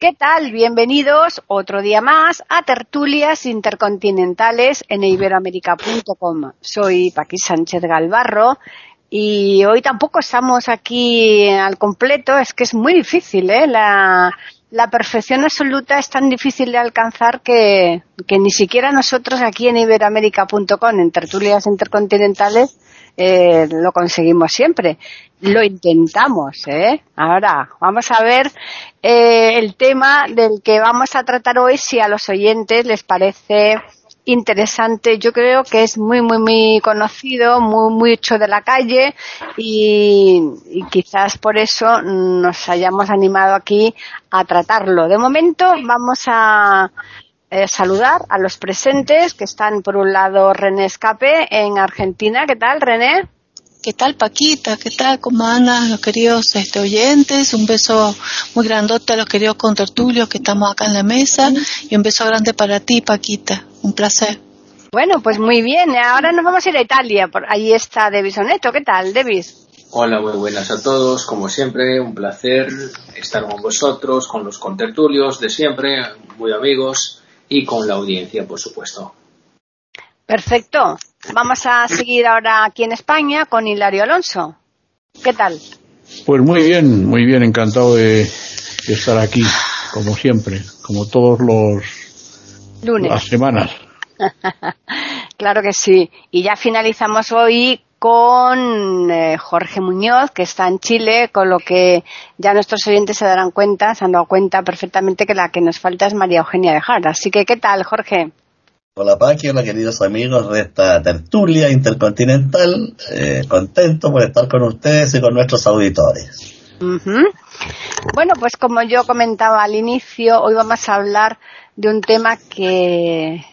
¿Qué tal? Bienvenidos otro día más a Tertulias Intercontinentales en iberoamérica.com. Soy Paqui Sánchez Galvarro y hoy tampoco estamos aquí al completo, es que es muy difícil, ¿eh? La, la perfección absoluta es tan difícil de alcanzar que, que ni siquiera nosotros aquí en iberoamérica.com, en Tertulias Intercontinentales, eh, lo conseguimos siempre. Lo intentamos, ¿eh? Ahora, vamos a ver eh, el tema del que vamos a tratar hoy, si a los oyentes les parece interesante. Yo creo que es muy, muy, muy conocido, muy, mucho de la calle y, y, quizás por eso nos hayamos animado aquí a tratarlo. De momento vamos a eh, saludar a los presentes que están por un lado René Escape en Argentina. ¿Qué tal, René? ¿Qué tal, Paquita? ¿Qué tal? ¿Cómo andan los queridos este, oyentes? Un beso muy grandote a los queridos contertulios que estamos acá en la mesa y un beso grande para ti, Paquita. Un placer. Bueno, pues muy bien. Ahora nos vamos a ir a Italia. Por ahí está Devis Oneto. ¿Qué tal, Devis? Hola, muy buenas a todos. Como siempre, un placer estar con vosotros, con los contertulios de siempre, muy amigos y con la audiencia, por supuesto. Perfecto. Vamos a seguir ahora aquí en España con Hilario Alonso. ¿Qué tal? Pues muy bien, muy bien, encantado de, de estar aquí, como siempre, como todos los lunes. Las semanas. claro que sí. Y ya finalizamos hoy con eh, Jorge Muñoz, que está en Chile, con lo que ya nuestros oyentes se darán cuenta, se han dado cuenta perfectamente que la que nos falta es María Eugenia de Jara. Así que, ¿qué tal, Jorge? Hola Paqui, hola queridos amigos de esta tertulia intercontinental, eh, contento por estar con ustedes y con nuestros auditores. Uh -huh. Bueno, pues como yo comentaba al inicio, hoy vamos a hablar de un tema que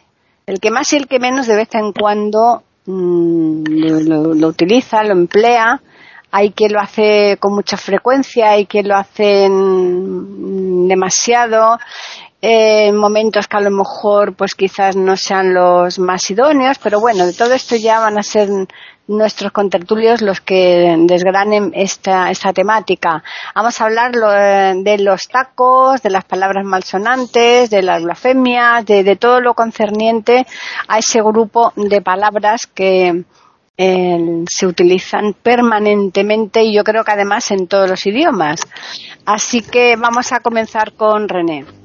el que más y el que menos de vez en cuando mmm, lo, lo, utiliza, lo emplea. Hay quien lo hace con mucha frecuencia, hay quien lo hace demasiado en eh, momentos que a lo mejor pues quizás no sean los más idóneos, pero bueno, de todo esto ya van a ser nuestros contertulios los que desgranen esta, esta temática. Vamos a hablar lo, de los tacos, de las palabras malsonantes, de las blasfemias, de, todo lo concerniente a ese grupo de palabras que eh, se utilizan permanentemente y yo creo que además en todos los idiomas. Así que vamos a comenzar con René.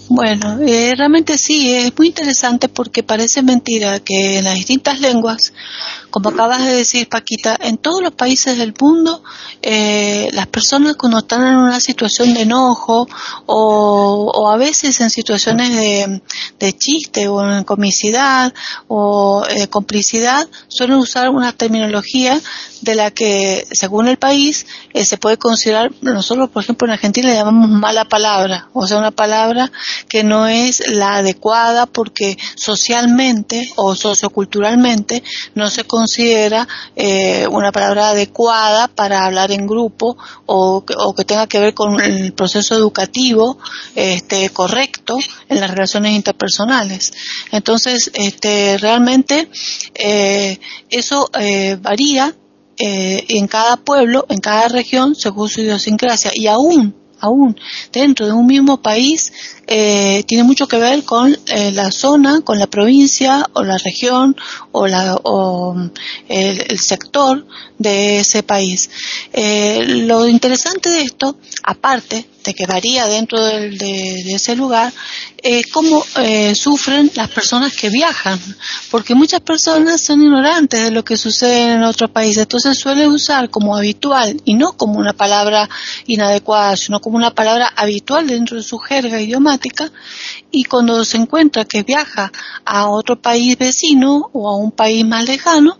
Bueno, eh, realmente sí, es muy interesante porque parece mentira que en las distintas lenguas, como acabas de decir Paquita, en todos los países del mundo, eh, las personas cuando están en una situación de enojo o, o a veces en situaciones de, chiste o en comicidad o de complicidad, suelen usar una terminología de la que, según el país, eh, se puede considerar, nosotros por ejemplo en Argentina le llamamos mala palabra, o sea, una palabra que no es la adecuada porque socialmente o socioculturalmente no se considera eh, una palabra adecuada para hablar en grupo o, o, que tenga que ver con el proceso educativo este, correcto en las relaciones interpersonales. Entonces, este, realmente eh, eso eh, varía eh, en cada pueblo, en cada región, según su idiosincrasia. Y aún, aún dentro de un mismo país, eh, tiene mucho que ver con eh, la zona, con la provincia o la región o, la, o el, el, sector de ese país. Eh, lo interesante de esto, aparte de que varía dentro de, de, de ese lugar, eh, cómo eh, sufren las personas que viajan, porque muchas personas son ignorantes de lo que sucede en otros países, entonces suele usar como habitual y no como una palabra inadecuada, sino como una palabra habitual dentro de su jerga idiomática y cuando se encuentra que viaja a otro país vecino o a un país más lejano,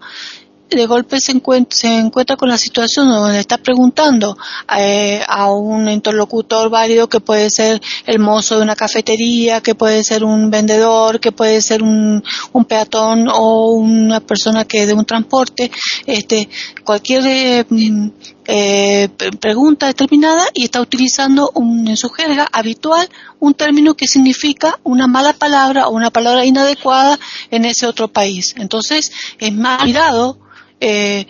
de golpe se encuentra, se encuentra con la situación donde está preguntando eh, a un interlocutor válido que puede ser el mozo de una cafetería, que puede ser un vendedor, que puede ser un, un peatón o una persona que de un transporte, este, cualquier eh, mm, eh, pregunta determinada y está utilizando un, en su jerga habitual un término que significa una mala palabra o una palabra inadecuada en ese otro país. Entonces es más mirado eh,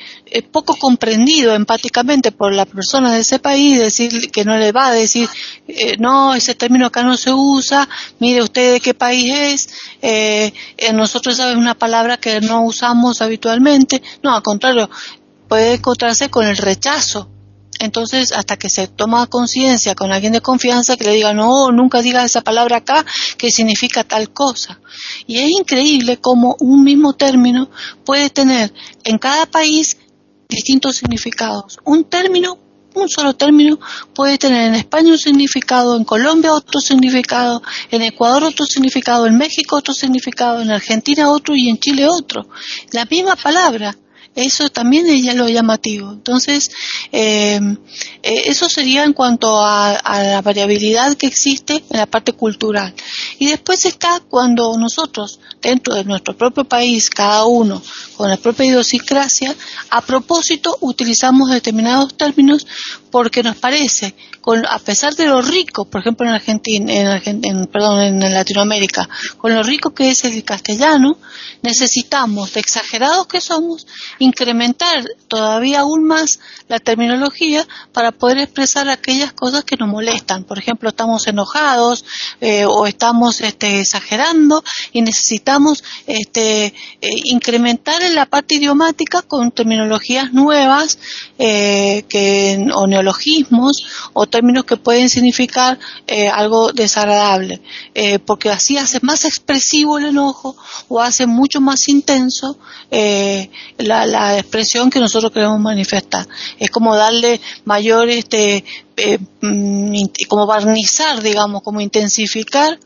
poco comprendido empáticamente por la persona de ese país, decir que no le va a decir, eh, no, ese término acá no se usa, mire usted de qué país es, eh, nosotros sabemos una palabra que no usamos habitualmente, no, al contrario, puede encontrarse con el rechazo. Entonces, hasta que se toma conciencia con alguien de confianza que le diga, no, nunca diga esa palabra acá que significa tal cosa. Y es increíble cómo un mismo término puede tener en cada país distintos significados. Un término, un solo término, puede tener en España un significado, en Colombia otro significado, en Ecuador otro significado, en México otro significado, en Argentina otro y en Chile otro. La misma palabra eso también es ya lo llamativo. Entonces, eh, eh, eso sería en cuanto a, la variabilidad que existe en la parte cultural. Y después está cuando nosotros, dentro de nuestro propio país, cada uno con la propia idiosincrasia, a propósito utilizamos determinados términos porque nos parece, con, a pesar de lo rico, por ejemplo en Argentina, en, perdón, en Latinoamérica, con lo rico que es el castellano, necesitamos, de exagerados que somos, incrementar todavía aún más la terminología para poder expresar aquellas cosas que nos molestan. Por ejemplo, estamos enojados eh, o estamos este, exagerando y necesitamos este, eh, incrementar en la parte idiomática con terminologías nuevas eh, que, o neologismos o términos que pueden significar algo desagradable, porque así hace más expresivo el enojo o hace mucho más intenso la, la expresión que nosotros queremos manifestar. Es como darle mayor, este, eh, mm, como barnizar, digamos, como intensificar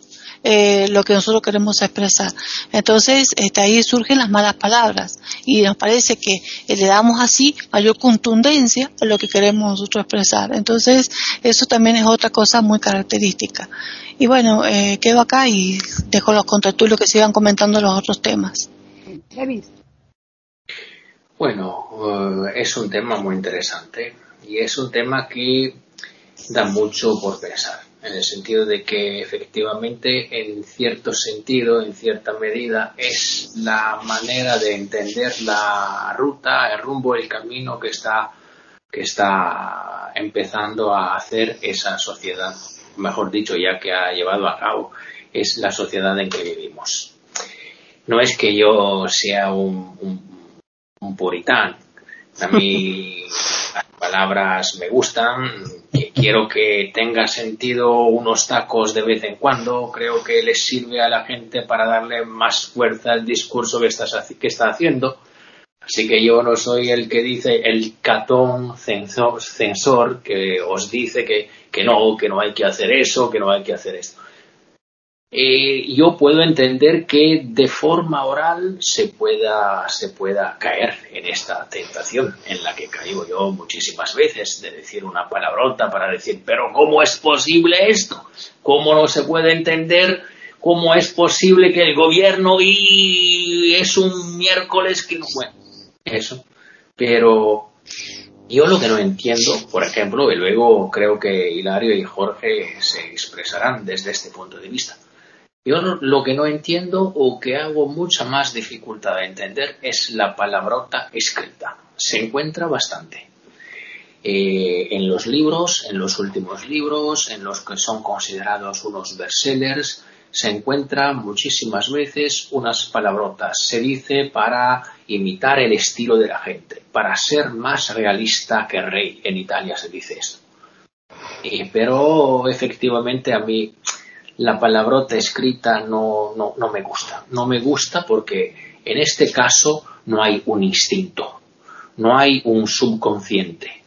eh, lo que nosotros queremos expresar. Entonces, este, ahí surgen las malas palabras y nos parece que le damos así mayor contundencia a lo que queremos nosotros expresar. Entonces, eso también es otra cosa muy característica. Y bueno, eh, quedo acá y dejo los lo que sigan comentando los otros temas. Bueno, es un tema muy interesante y es un tema que da mucho por pensar, en el sentido de que efectivamente, en cierto sentido, en cierta medida, es la manera de entender la ruta, el rumbo, el camino que está, que está empezando a hacer esa sociedad, mejor dicho, ya que ha llevado a cabo, es la sociedad en que vivimos. No es que yo sea un, un, un a mí las palabras me gustan, que quiero que tenga sentido unos tacos de vez en cuando, creo que les sirve a la gente para darle más fuerza al discurso que, que está haciendo. Así que yo no soy el que dice el catón censor, censor que os dice que, que no, que no hay que hacer eso, que no hay que hacer esto. Eh, yo puedo entender que de forma oral se pueda, se pueda caer en esta tentación en la que caigo yo muchísimas veces, de decir una palabrota para decir, pero ¿cómo es posible esto? ¿Cómo no se puede entender? ¿Cómo es posible que el gobierno y es un miércoles que no... Bueno, eso. Pero yo lo que no entiendo, por ejemplo, y luego creo que Hilario y Jorge se expresarán desde este punto de vista yo lo que no entiendo o que hago mucha más dificultad de entender es la palabrota escrita. Se encuentra bastante. Eh, en los libros, en los últimos libros, en los que son considerados unos bestsellers, se encuentra muchísimas veces unas palabrotas. Se dice para imitar el estilo de la gente, para ser más realista que rey. En Italia se dice esto. Eh, pero efectivamente a mí la palabrota escrita no, no, no me gusta. No me gusta porque en este caso no hay un instinto, no hay un subconsciente,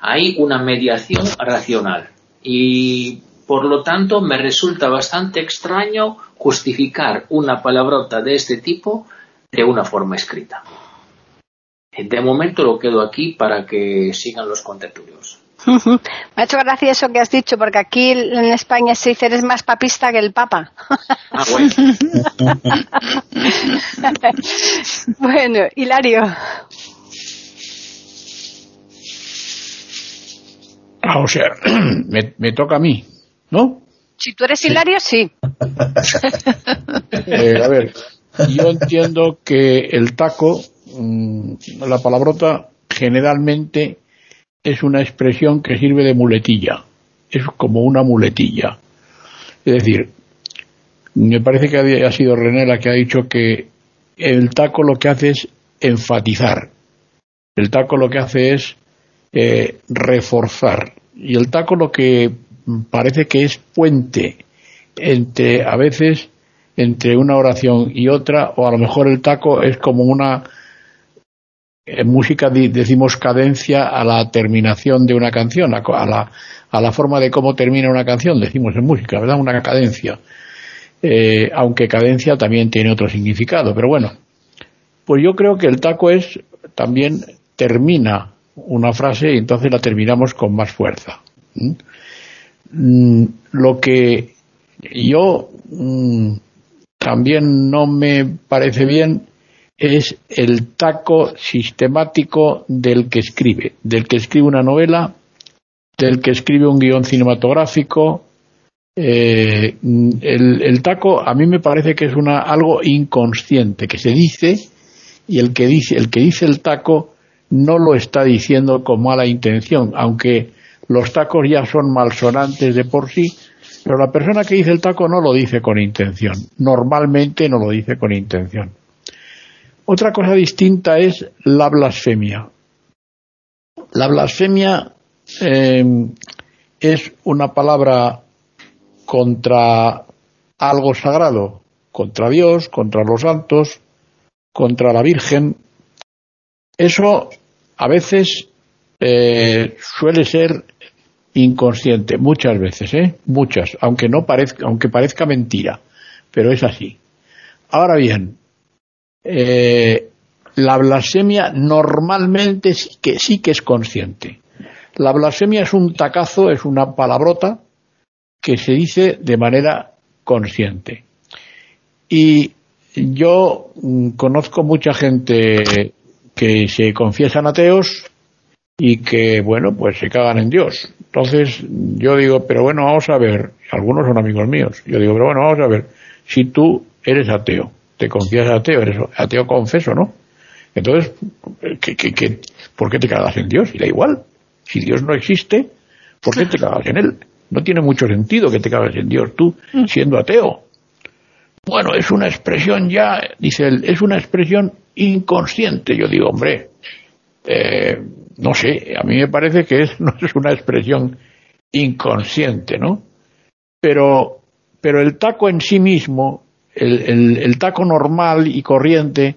hay una mediación racional y por lo tanto me resulta bastante extraño justificar una palabrota de este tipo de una forma escrita. De momento lo quedo aquí para que sigan los contertulios. Me ha hecho gracia eso que has dicho, porque aquí en España se dice eres más papista que el Papa. Ah, bueno. bueno, Hilario. Ah, o sea, me, me toca a mí, ¿no? Si tú eres Hilario, sí. Eh, a ver, yo entiendo que el taco, mm, la palabrota, generalmente es una expresión que sirve de muletilla. Es como una muletilla. Es decir, me parece que ha sido René la que ha dicho que el taco lo que hace es enfatizar. El taco lo que hace es eh, reforzar. Y el taco lo que parece que es puente entre, a veces, entre una oración y otra, o a lo mejor el taco es como una, en música decimos cadencia a la terminación de una canción, a la, a la forma de cómo termina una canción, decimos en música, ¿verdad? Una cadencia. Eh, aunque cadencia también tiene otro significado, pero bueno, pues yo creo que el taco es también termina una frase y entonces la terminamos con más fuerza. Mm, lo que yo mm, también no me parece bien es el taco sistemático del que escribe, del que escribe una novela, del que escribe un guion cinematográfico. Eh, el, taco a mí me parece que es una, algo inconsciente que se dice y el que dice el que dice el taco no lo está diciendo con mala intención, aunque los tacos ya son malsonantes de por sí, pero la persona que dice el taco no lo dice con intención, normalmente no lo dice con intención. Otra cosa distinta es la blasfemia. La blasfemia eh, es una palabra contra algo sagrado, contra Dios, contra los santos, contra la Virgen. Eso a veces eh, suele ser inconsciente, muchas veces, ¿eh? Muchas, aunque no parezca, aunque parezca mentira, pero es así. Ahora bien, eh, la blasfemia normalmente sí que, sí que es consciente. La blasfemia es un tacazo, es una palabrota que se dice de manera consciente. Y yo mm, conozco mucha gente que se confiesan ateos y que, bueno, pues se cagan en Dios. Entonces yo digo, pero bueno, vamos a ver, algunos son amigos míos, yo digo, pero bueno, vamos a ver, si tú eres ateo, te confiesas ateo, eres ateo confeso, ¿no? Entonces, ¿qué, qué, qué, por qué te cagas en Dios? Y da igual, si Dios no existe, ¿por qué te cagas en Él? No tiene mucho sentido que te cagas en Dios tú siendo ateo. Bueno, es una expresión ya, dice él, es una expresión inconsciente. Yo digo, hombre, eh, no sé, a mí me parece que es, no es una expresión inconsciente, ¿no? Pero, pero el taco en sí mismo, el, el, taco normal y corriente,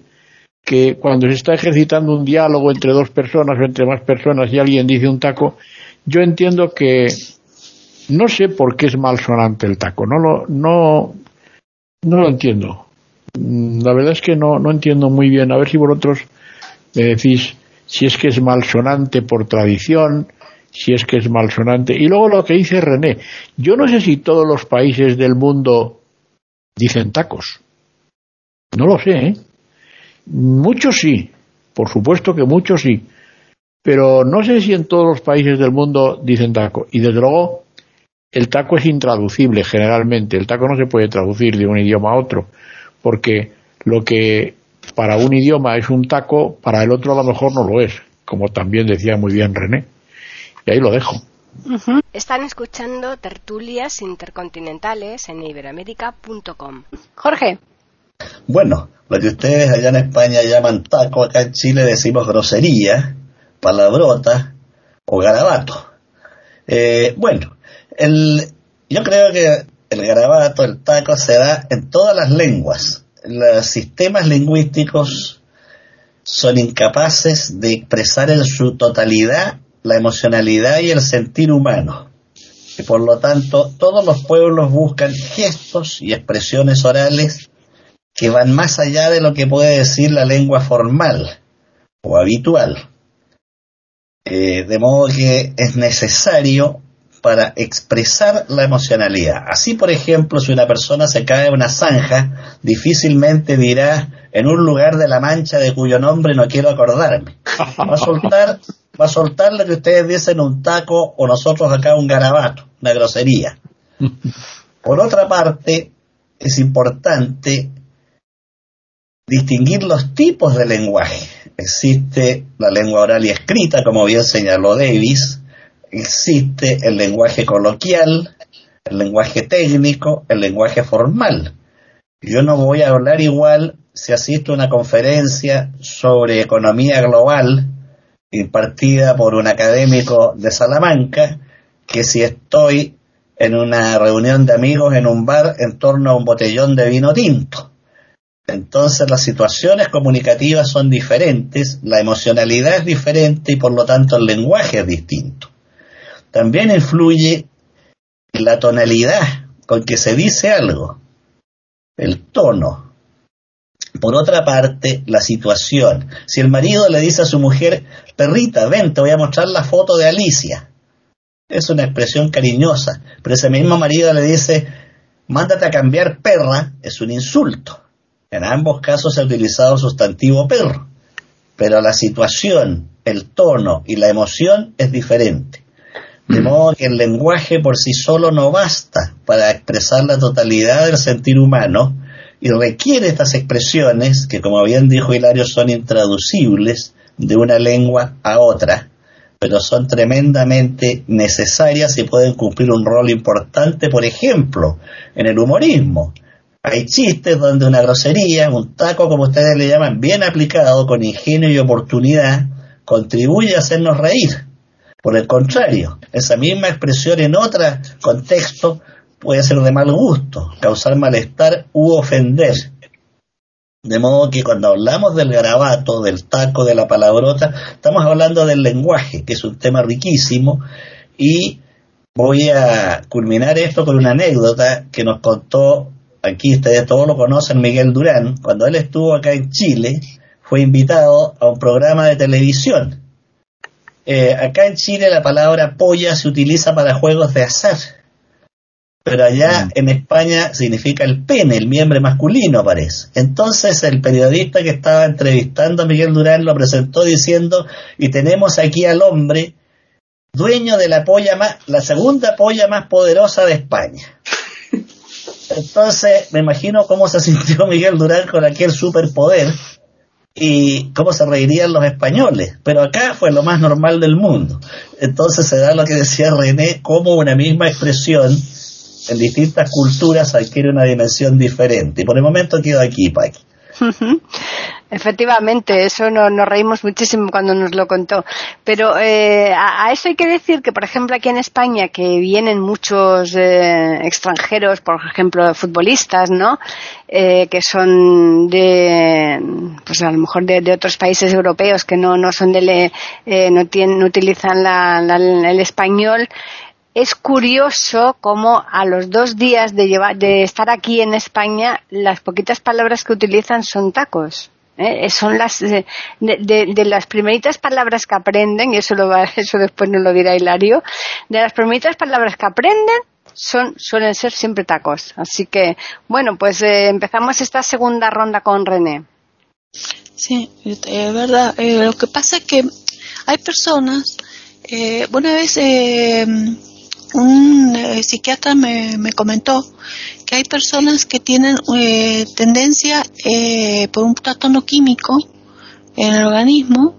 que cuando se está ejercitando un diálogo entre dos personas o entre más personas y alguien dice un taco, yo entiendo que no sé por qué es malsonante el taco, no lo, no, no lo entiendo. La verdad es que no, no entiendo muy bien. A ver si vosotros me decís si es que es malsonante por tradición, si es que es malsonante. Y luego lo que dice René, yo no sé si todos los países del mundo dicen tacos. No lo sé, ¿eh? Muchos sí, por supuesto que muchos sí, pero no sé si en todos los países del mundo dicen taco. Y desde luego, el taco es intraducible generalmente. El taco no se puede traducir de un idioma a otro, porque lo que para un idioma es un taco, para el otro a lo mejor no lo es, como también decía muy bien René. Y ahí lo dejo. Están escuchando tertulias intercontinentales en iberamérica.com. Jorge. Bueno, lo que ustedes allá en España llaman taco, acá en Chile decimos grosería, palabrota o garabato. Eh, bueno, el, yo creo que el garabato, el taco se da en todas las lenguas. Los sistemas lingüísticos son incapaces de expresar en su totalidad la emocionalidad y el sentir humano. Y por lo tanto, todos los pueblos buscan gestos y expresiones orales que van más allá de lo que puede decir la lengua formal. o habitual. Eh, de modo que es necesario para expresar la emocionalidad. Así, por ejemplo, si una persona se cae en una zanja, difícilmente dirá en un lugar de la mancha de cuyo nombre no quiero acordarme. Va a soltar, va a soltar lo que ustedes dicen un taco o nosotros acá un garabato, una grosería. Por otra parte, es importante distinguir los tipos de lenguaje. Existe la lengua oral y escrita, como bien señaló Davis, existe el lenguaje coloquial, el lenguaje técnico, el lenguaje formal. Yo no voy a hablar igual si asisto a una conferencia sobre economía global impartida por un académico de Salamanca que si estoy en una reunión de amigos en un bar en torno a un botellón de vino tinto. Entonces las situaciones comunicativas son diferentes, la emocionalidad es diferente y por lo tanto el lenguaje es distinto. También influye la tonalidad con que se dice algo, el tono. Por otra parte, la situación. Si el marido le dice a su mujer, perrita, ven, te voy a mostrar la foto de Alicia. Es una expresión cariñosa, pero ese mismo marido le dice, mándate a cambiar perra, es un insulto. En ambos casos se ha utilizado el sustantivo perro, pero la situación, el tono y la emoción es diferente. De modo que el lenguaje por sí solo no basta para expresar la totalidad del sentir humano y requiere estas expresiones, que como bien dijo Hilario son intraducibles de una lengua a otra, pero son tremendamente necesarias y pueden cumplir un rol importante, por ejemplo, en el humorismo. Hay chistes donde una grosería, un taco como ustedes le llaman, bien aplicado, con ingenio y oportunidad, contribuye a hacernos reír por el contrario, esa misma expresión en otro contexto puede ser de mal gusto, causar malestar u ofender. De modo que cuando hablamos del garabato, del taco, de la palabrota, estamos hablando del lenguaje, que es un tema riquísimo, y voy a culminar esto con una anécdota que nos contó, aquí ustedes todos lo conocen, Miguel Durán, cuando él estuvo acá en Chile, fue invitado a un programa de televisión. Eh, acá en Chile la palabra polla se utiliza para juegos de azar, pero allá mm. en España significa el pene, el miembro masculino parece. Entonces el periodista que estaba entrevistando a Miguel Durán lo presentó diciendo, y tenemos aquí al hombre dueño de la polla más, la segunda polla más poderosa de España. Entonces me imagino cómo se sintió Miguel Durán con aquel superpoder y cómo se reirían los españoles, pero acá fue lo más normal del mundo. Entonces se da lo que decía René, como una misma expresión en distintas culturas adquiere una dimensión diferente. Y por el momento quedo aquí, Paqui. Efectivamente, eso nos, reímos muchísimo cuando nos lo contó. Pero eh, a, eso hay que decir que, por ejemplo, aquí en España, que vienen muchos eh, extranjeros, por ejemplo, futbolistas, ¿no? Eh, que son de, pues a lo mejor de, otros países europeos que no, no son de, no, tienen, no utilizan el español es curioso cómo a los dos días de, de estar aquí en España, las poquitas palabras que utilizan son tacos. ¿eh? Son las de, de, las primeritas palabras que aprenden, y eso, lo va, eso después nos lo dirá Hilario, de las primeritas palabras que aprenden son, suelen ser siempre tacos. Así que, bueno, pues eh, empezamos esta segunda ronda con René. Sí, es verdad. Eh, lo que pasa es que hay personas, eh, una vez eh, un eh, psiquiatra me, me, comentó que hay personas que tienen eh, tendencia eh, por un trastorno químico en el organismo,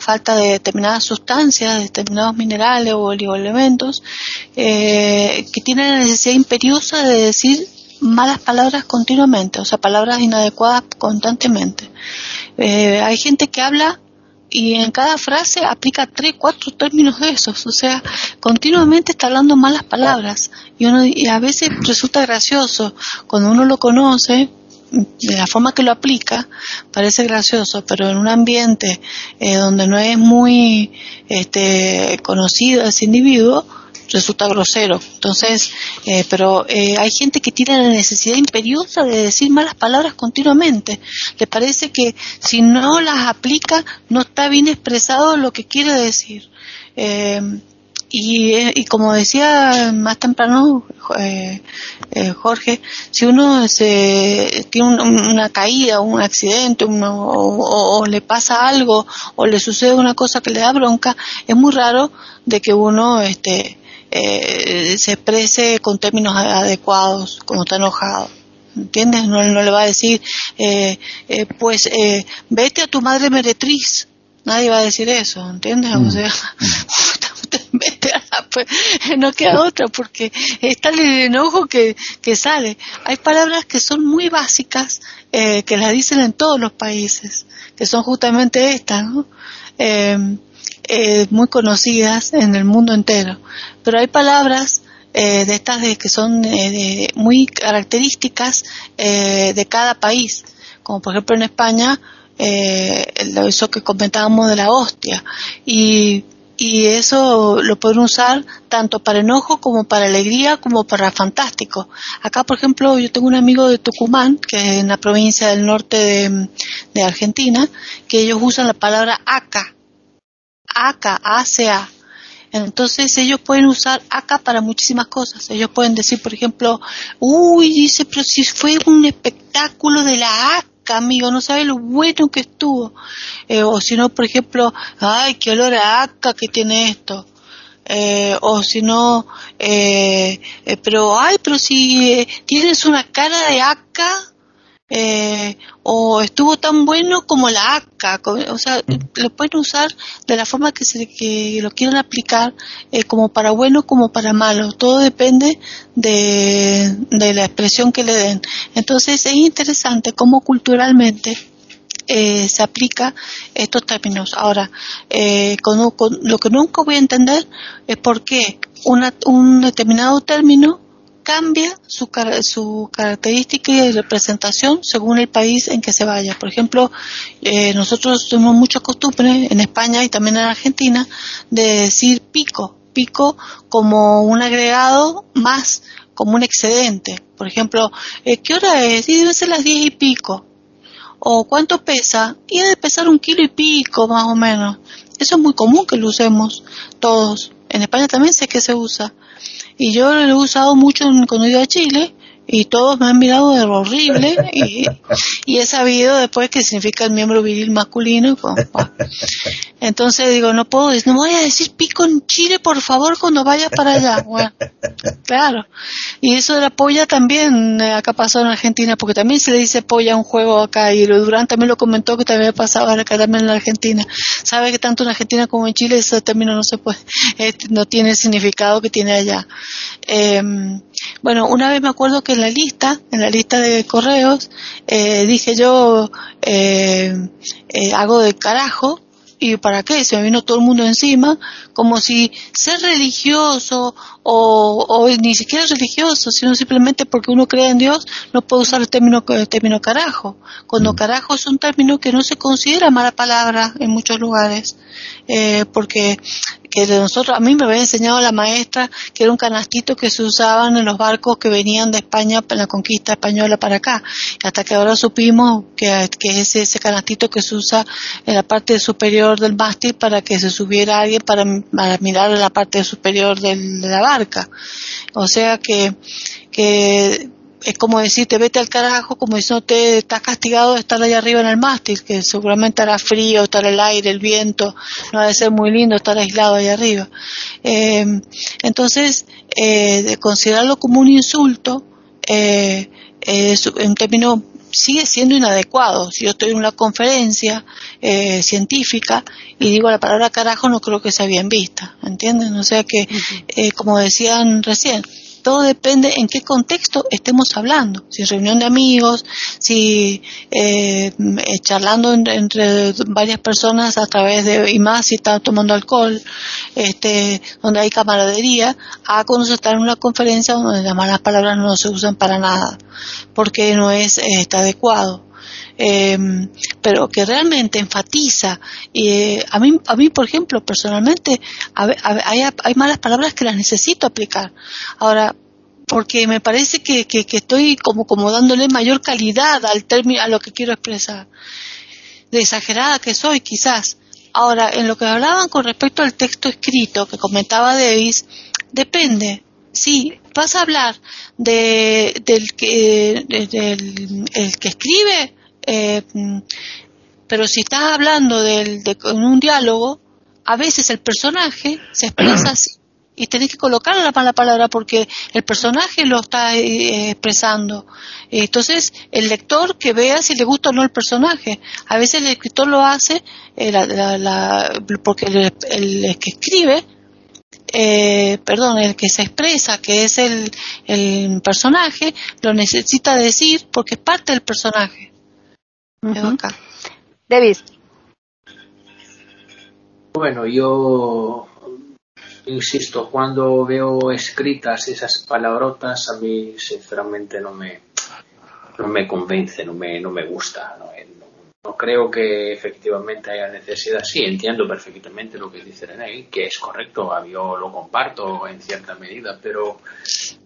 falta de determinadas sustancias, determinados minerales o oligoelementos, que tienen la necesidad imperiosa de decir malas palabras continuamente, o sea, palabras inadecuadas constantemente. hay gente que habla y en cada frase aplica tres, cuatro términos de esos, o sea, continuamente está hablando malas palabras. Y uno a veces resulta gracioso cuando uno lo conoce de la forma que lo aplica parece gracioso, pero en un ambiente eh, donde no es muy este, conocido ese individuo resulta grosero. Entonces, eh, pero eh, hay gente que tiene la necesidad imperiosa de decir malas palabras continuamente. Le parece que si no las aplica no está bien expresado lo que quiere decir. Eh, y, como decía más temprano eh, eh, Jorge, si uno se, tiene una caída, un accidente, o, le pasa algo, o le sucede una cosa que le da bronca, es muy raro de que uno este, eh, se exprese con términos adecuados, como está enojado. ¿Entiendes? No, no le va a decir, eh, eh, pues vete a tu madre meretriz. Nadie va a decir eso, ¿entiendes? O sea, vete a pues, no queda otra porque está el enojo que, que sale. Hay palabras que son muy básicas, eh, que las dicen en todos los países, que son justamente estas, ¿no? Eh, eh, muy conocidas en el mundo entero. Pero hay palabras eh, de estas de, que son eh, muy características de cada país, como por ejemplo en España, eso que comentábamos de la hostia. Y, y eso lo pueden usar tanto para enojo como para alegría como para fantástico. Acá, por ejemplo, yo tengo un amigo de Tucumán, que es en la provincia del norte de, de Argentina, que ellos usan la palabra acá acá, A-C-A. Entonces ellos pueden usar acá para muchísimas cosas. Ellos pueden decir, por ejemplo, uy, dice, pero si fue un espectáculo de la acá, amigo, no sabe lo bueno que estuvo. Eh, o si no, por ejemplo, ay, qué olor a acá que tiene esto. Eh, o si no, eh, pero, ay, pero si tienes una cara de acá, eh, o estuvo tan bueno como la ACA, o sea, lo pueden usar de la forma que, se, que lo quieran aplicar, eh, como para bueno como para malo, todo depende de, de la expresión que le den. Entonces es interesante cómo culturalmente eh, se aplica estos términos. Ahora, eh, con, con, lo que nunca voy a entender es por qué una, un determinado término cambia su, característica y representación según el país en que se vaya. Por ejemplo, eh, nosotros tenemos mucha costumbre en España y también en Argentina de decir pico, pico como un agregado más, como un excedente. Por ejemplo, eh, ¿qué hora es? Y debe ser las diez y pico. O ¿cuánto pesa? Y debe pesar un kilo y pico, más o menos. Eso es muy común que lo usemos todos. En España también sé que se usa. Y yo lo he usado mucho cuando he ido a Chile y todos me han mirado de horrible y, he sabido después que significa el miembro viril masculino. Entonces digo, no puedo, no voy a decir pico en Chile, por favor, cuando vaya para allá. Bueno, claro. Y eso de la polla también eh, acá pasó en Argentina, porque también se le dice polla a un juego acá y lo Durán también lo comentó que también pasaba acá también en la Argentina. Sabe que tanto en Argentina como en Chile ese término no se puede, eh, no tiene el significado que tiene allá. Eh, bueno, una vez me acuerdo que en la lista, en la lista de correos, eh, dije yo, eh, eh, hago de carajo, ¿y para qué? Se me vino todo el mundo encima, como si ser religioso o, o ni siquiera religioso, sino simplemente porque uno cree en Dios, no puede usar el término, el término carajo. Cuando mm. carajo es un término que no se considera mala palabra en muchos lugares, eh, porque que de nosotros, a mí me había enseñado la maestra que era un canastito que se usaban en los barcos que venían de España en la conquista española para acá. Hasta que ahora supimos que, que es ese canastito que se usa en la parte superior del mástil para que se subiera alguien para, mirar en la parte superior de la barca. O sea que, que es como decirte vete al carajo, como si no te estás castigado de estar allá arriba en el mástil, que seguramente hará frío, estará el aire, el viento, no ha de ser muy lindo estar aislado allá arriba. Eh, entonces, eh, de considerarlo como un insulto, eh, es un término sigue siendo inadecuado. Si yo estoy en una conferencia eh, científica y digo la palabra carajo, no creo que sea bien vista, ¿entienden? O sea que, eh, como decían recién, todo depende en qué contexto estemos hablando. Si reunión de amigos, si eh, eh charlando entre varias personas a través de, y más si están tomando alcohol, este, donde hay camaradería, a cuando se está en una conferencia donde las malas palabras no se usan para nada, porque no es este, adecuado. Em, pero que realmente enfatiza. y a, mí, a mí, por ejemplo, personalmente, hay, hay malas palabras que las necesito aplicar. Ahora, porque me parece que, que, estoy como, como dándole mayor calidad al término, a lo que quiero expresar. De exagerada que soy, quizás. Ahora, en lo que hablaban con respecto al texto escrito que comentaba Davis, depende. Sí, vas a hablar de, del, que, del el que escribe, eh, pero si estás hablando del, de, en un diálogo, a veces el personaje se expresa así y tenés que colocar la mala palabra porque el personaje lo está eh, expresando. Entonces, el lector que vea si le gusta o no el personaje. A veces el escritor lo hace eh, porque el, que escribe, eh, perdón, el que se expresa, que es el, el personaje, lo necesita decir porque es parte del personaje. David. Bueno, yo insisto, cuando veo escritas esas palabrotas, a mí sinceramente no me, no me convence, no me, no me gusta. No, no, creo que efectivamente haya necesidad. Sí, entiendo perfectamente lo que dice René, que es correcto, yo lo comparto en cierta medida, pero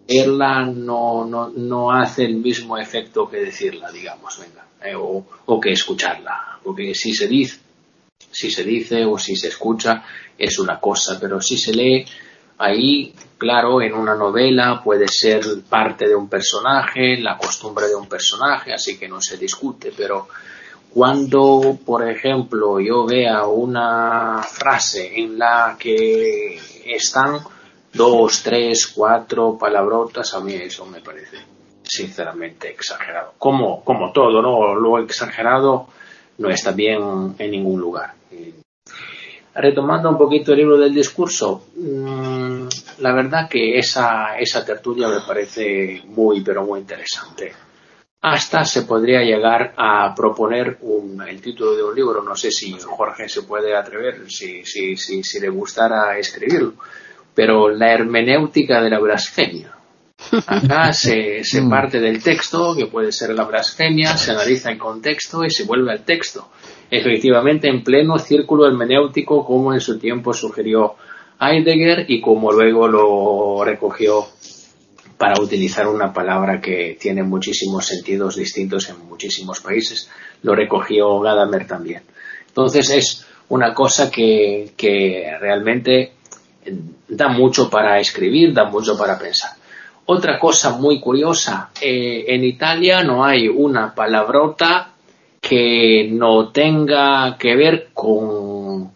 verla no, no, no hace el mismo efecto que decirla, digamos, venga, eh, o, o que escucharla. Porque si se dice, si se dice o si se escucha, es una cosa, pero si se lee ahí, claro, en una novela puede ser parte de un personaje, la costumbre de un personaje, así que no se discute, pero cuando, por ejemplo, yo vea una frase en la que están dos, tres, cuatro palabrotas, a mí eso me parece sinceramente exagerado. Como, como todo, ¿no? Lo exagerado no está bien en ningún lugar retomando un poquito el libro del discurso, mm, la verdad que esa, esa tertulia me parece muy, pero muy interesante. Hasta se podría llegar a proponer un, el título de un libro, no sé si Jorge se puede atrever, si, si, si, si le gustara escribirlo, pero la hermenéutica de la blasfemia. Acá se, se mm. parte del texto, que puede ser la blasfemia, se analiza el contexto y se vuelve al texto efectivamente en pleno círculo hermenéutico como en su tiempo sugirió Heidegger y como luego lo recogió para utilizar una palabra que tiene muchísimos sentidos distintos en muchísimos países, lo recogió Gadamer también. Entonces es una cosa que, realmente da mucho para escribir, da mucho para pensar. Otra cosa muy curiosa, eh, en Italia no hay una palabrota que no tenga que ver con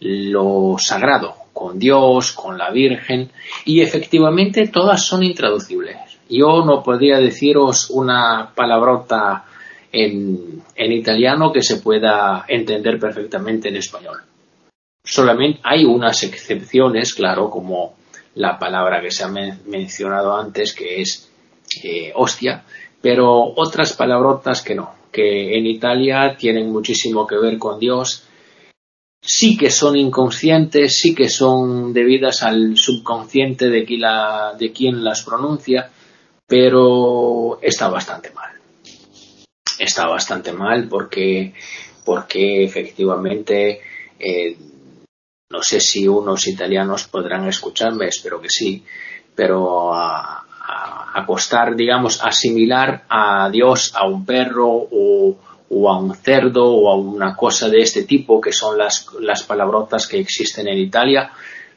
lo sagrado, con Dios, con la Virgen, y efectivamente todas son intraducibles. Yo no podría deciros una palabrota en, italiano que se pueda entender perfectamente en español. Solamente hay unas excepciones, claro, como la palabra que se ha mencionado antes, que es eh, hostia, pero otras palabrotas que no que en Italia tienen muchísimo que ver con Dios, sí que son inconscientes, sí que son debidas al subconsciente de, quien, las pronuncia, pero está bastante mal. Está bastante mal porque, porque efectivamente, eh, no sé si unos italianos podrán escucharme, espero que sí, pero a, acostar, digamos, asimilar a Dios a un perro o, a un cerdo o a una cosa de este tipo, que son las, las palabrotas que existen en Italia,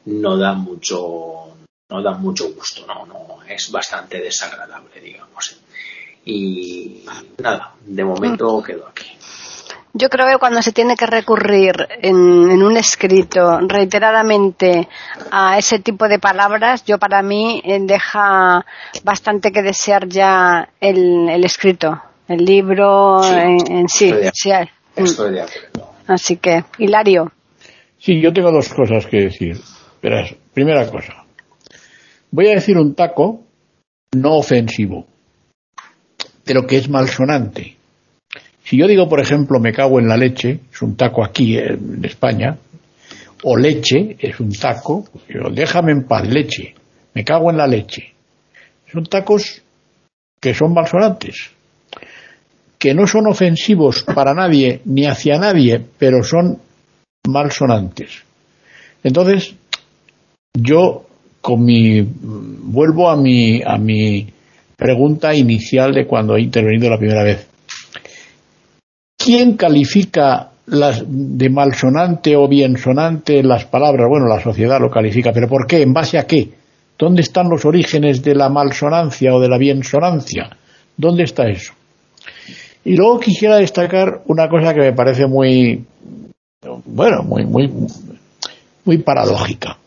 no da mucho, no da mucho gusto, no, no, es bastante desagradable, digamos. Y nada, de momento quedo aquí. Yo creo que cuando se tiene que recurrir en, un escrito reiteradamente a ese tipo de palabras, yo para mí eh, deja bastante que desear ya el, escrito, el libro en, sí. Estoy de, acuerdo. Así que, Hilario. Sí, yo tengo dos cosas que decir. Verás, primera cosa. Voy a decir un taco no ofensivo, pero que es malsonante si yo digo, por ejemplo, me cago en la leche, es un taco aquí en España, o leche es un taco, yo, déjame en paz, leche, me cago en la leche. Son tacos que son malsonantes, que no son ofensivos para nadie ni hacia nadie, pero son malsonantes. Entonces, yo con mi vuelvo a mi a mi pregunta inicial de cuando he intervenido la primera vez. ¿Quién califica las de malsonante o biensonante las palabras? Bueno, la sociedad lo califica, pero ¿por qué? ¿En base a qué? ¿Dónde están los orígenes de la malsonancia o de la biensonancia? ¿Dónde está eso? Y luego quisiera destacar una cosa que me parece muy, bueno, muy, muy, muy paradójica,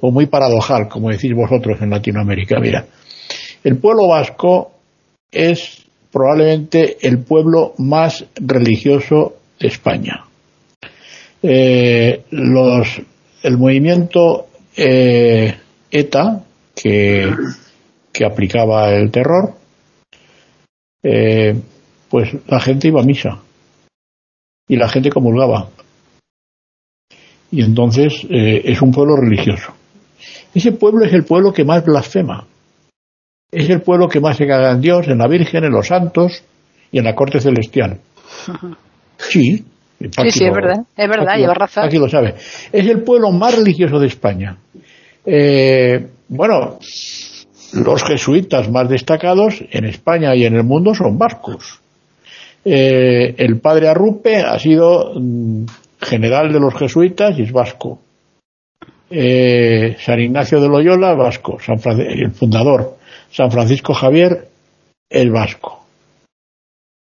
o muy paradojal, como decís vosotros en Latinoamérica. Mira, el pueblo vasco es probablemente el pueblo más religioso de España. Eh, los, el movimiento eh, ETA, que, que, aplicaba el terror, eh, pues la gente iba a misa y la gente comulgaba. Y entonces eh, es un pueblo religioso. Ese pueblo es el pueblo que más blasfema. Es el pueblo que más se caga en Dios, en la Virgen, en los santos y en la corte celestial. Sí. Sí, sí, es verdad, es verdad, lleva razón. Aquí lo sabe. Es el pueblo más religioso de España. Eh, bueno, los jesuitas más destacados en España y en el mundo son vascos. Eh, el padre Arrupe ha sido mm, general de los jesuitas y es vasco. Eh, San Ignacio de Loyola, vasco. San el fundador, San Francisco Javier, es vasco.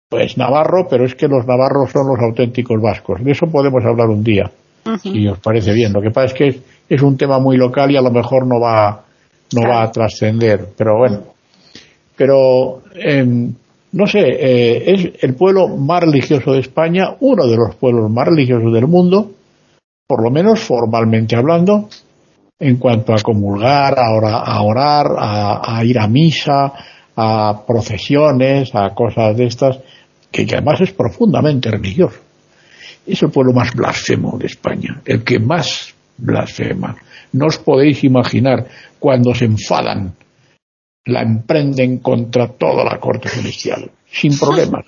Pues Navarro, pero es que los navarros son los auténticos vascos. De eso podemos hablar un día, si os parece bien. Lo que pasa es que es, un tema muy local y a lo mejor no va, no va a trascender, pero bueno. Pero em, no sé, eh, es el pueblo más religioso de España, uno de los pueblos más religiosos del mundo, por lo menos formalmente hablando, en cuanto a comulgar, a orar, a, ir a misa, a procesiones, a cosas de estas, que además es profundamente religioso. Es el pueblo más blasfemo de España, el que más blasfema. No os podéis imaginar cuando se enfadan la emprenden contra toda la corte celestial, sin problemas.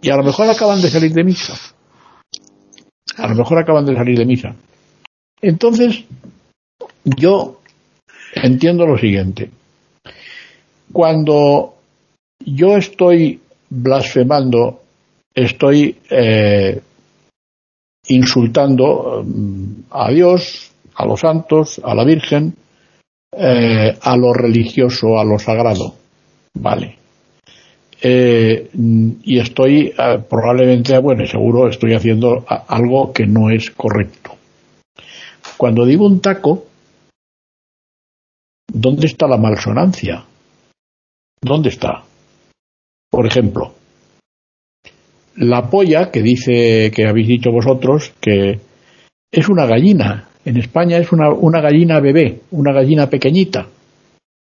Y a lo mejor acaban de salir de misa. A lo mejor acaban de salir de misa. Entonces, yo entiendo lo siguiente. Cuando yo estoy blasfemando, estoy eh, insultando mm, a Dios, a los santos, a la Virgen, eh, a lo religioso, a lo sagrado. Vale. Eh, y estoy eh, probablemente, bueno, seguro estoy haciendo algo que no es correcto. Cuando digo un taco, ¿dónde está la malsonancia? ¿Dónde está? Por ejemplo, la polla que dice que habéis dicho vosotros que es una gallina en España es una, gallina bebé, una gallina pequeñita.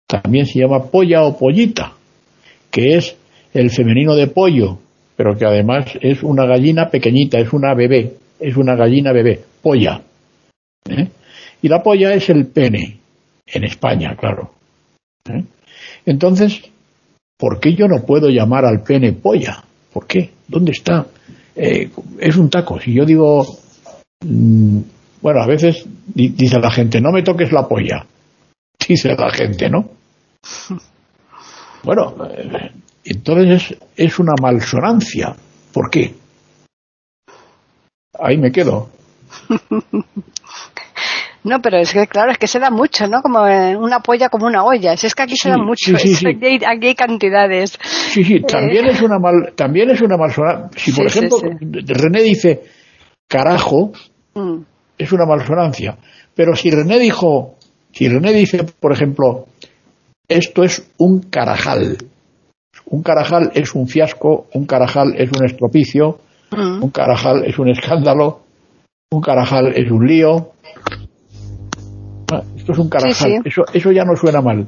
También se llama polla o pollita, que es el femenino de pollo, pero que además es una gallina pequeñita, es una bebé, es una gallina bebé, polla. ¿eh? Y la polla es el pene, en España, claro. ¿eh? Entonces, ¿por qué yo no puedo llamar al pene polla? ¿Por qué? ¿Dónde está? Eh, es un taco. Si yo digo, mm, bueno, a veces dice la gente, no me toques la polla. Dice la gente, ¿no? Bueno, eh, entonces es, una malsonancia. ¿Por qué? Ahí me quedo. No, pero es que claro, es que se da mucho, ¿no? Como eh, una polla como una olla. Es que aquí se da mucho. aquí, hay, cantidades. Sí, sí, también eh. es una mal, también es una malsonancia. Si por ejemplo René dice carajo, mm es una malsonancia. Pero si René dijo, si René dice, por ejemplo, esto es un carajal, un carajal es un fiasco, un carajal es un estropicio, mm. un carajal es un escándalo, un carajal es un lío. Ah, esto es un carajal, Eso, eso ya no suena mal.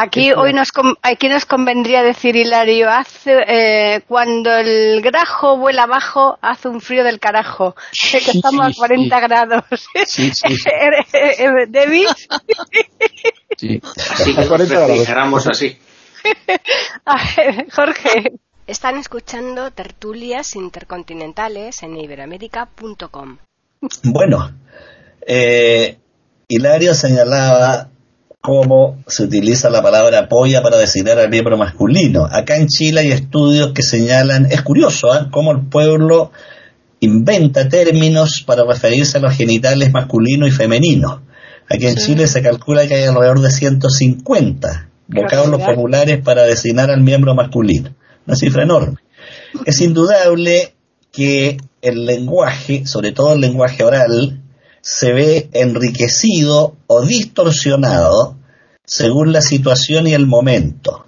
Aquí hoy nos, aquí nos convendría decir, Hilario, hace, eh, cuando el grajo vuela abajo, hace un frío del carajo. Sé que estamos a 40 grados. Sí, sí. ¿David? Sí. Así que refrigeramos así. Jorge. Están escuchando tertulias intercontinentales en iberoamérica.com. Bueno, eh, Hilario señalaba cómo se utiliza la palabra polla para designar al miembro masculino. Acá en Chile hay estudios que señalan, es curioso, ¿eh? cómo el pueblo inventa términos para referirse a los genitales masculinos y femeninos. Aquí en Chile se calcula que hay alrededor de 150 vocablos populares para designar al miembro masculino. Una cifra enorme. Es indudable que el lenguaje, sobre todo el lenguaje oral, se ve enriquecido o distorsionado según la situación y el momento.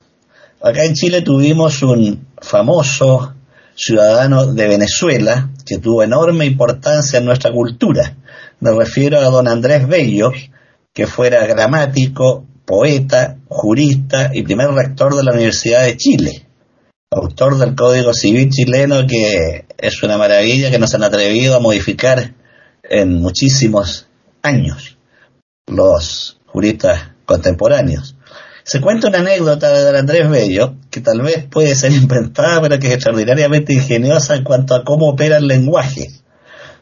Acá en Chile tuvimos un famoso ciudadano de Venezuela que tuvo enorme importancia en nuestra cultura. Me refiero a don Andrés Bello, que fuera gramático, poeta, jurista y primer rector de la Universidad de Chile, autor del Código Civil chileno que es una maravilla que nos han atrevido a modificar en muchísimos años los juristas contemporáneos. Se cuenta una anécdota de don Andrés Bello, que tal vez puede ser inventada, pero que es extraordinariamente ingeniosa en cuanto a cómo opera el lenguaje.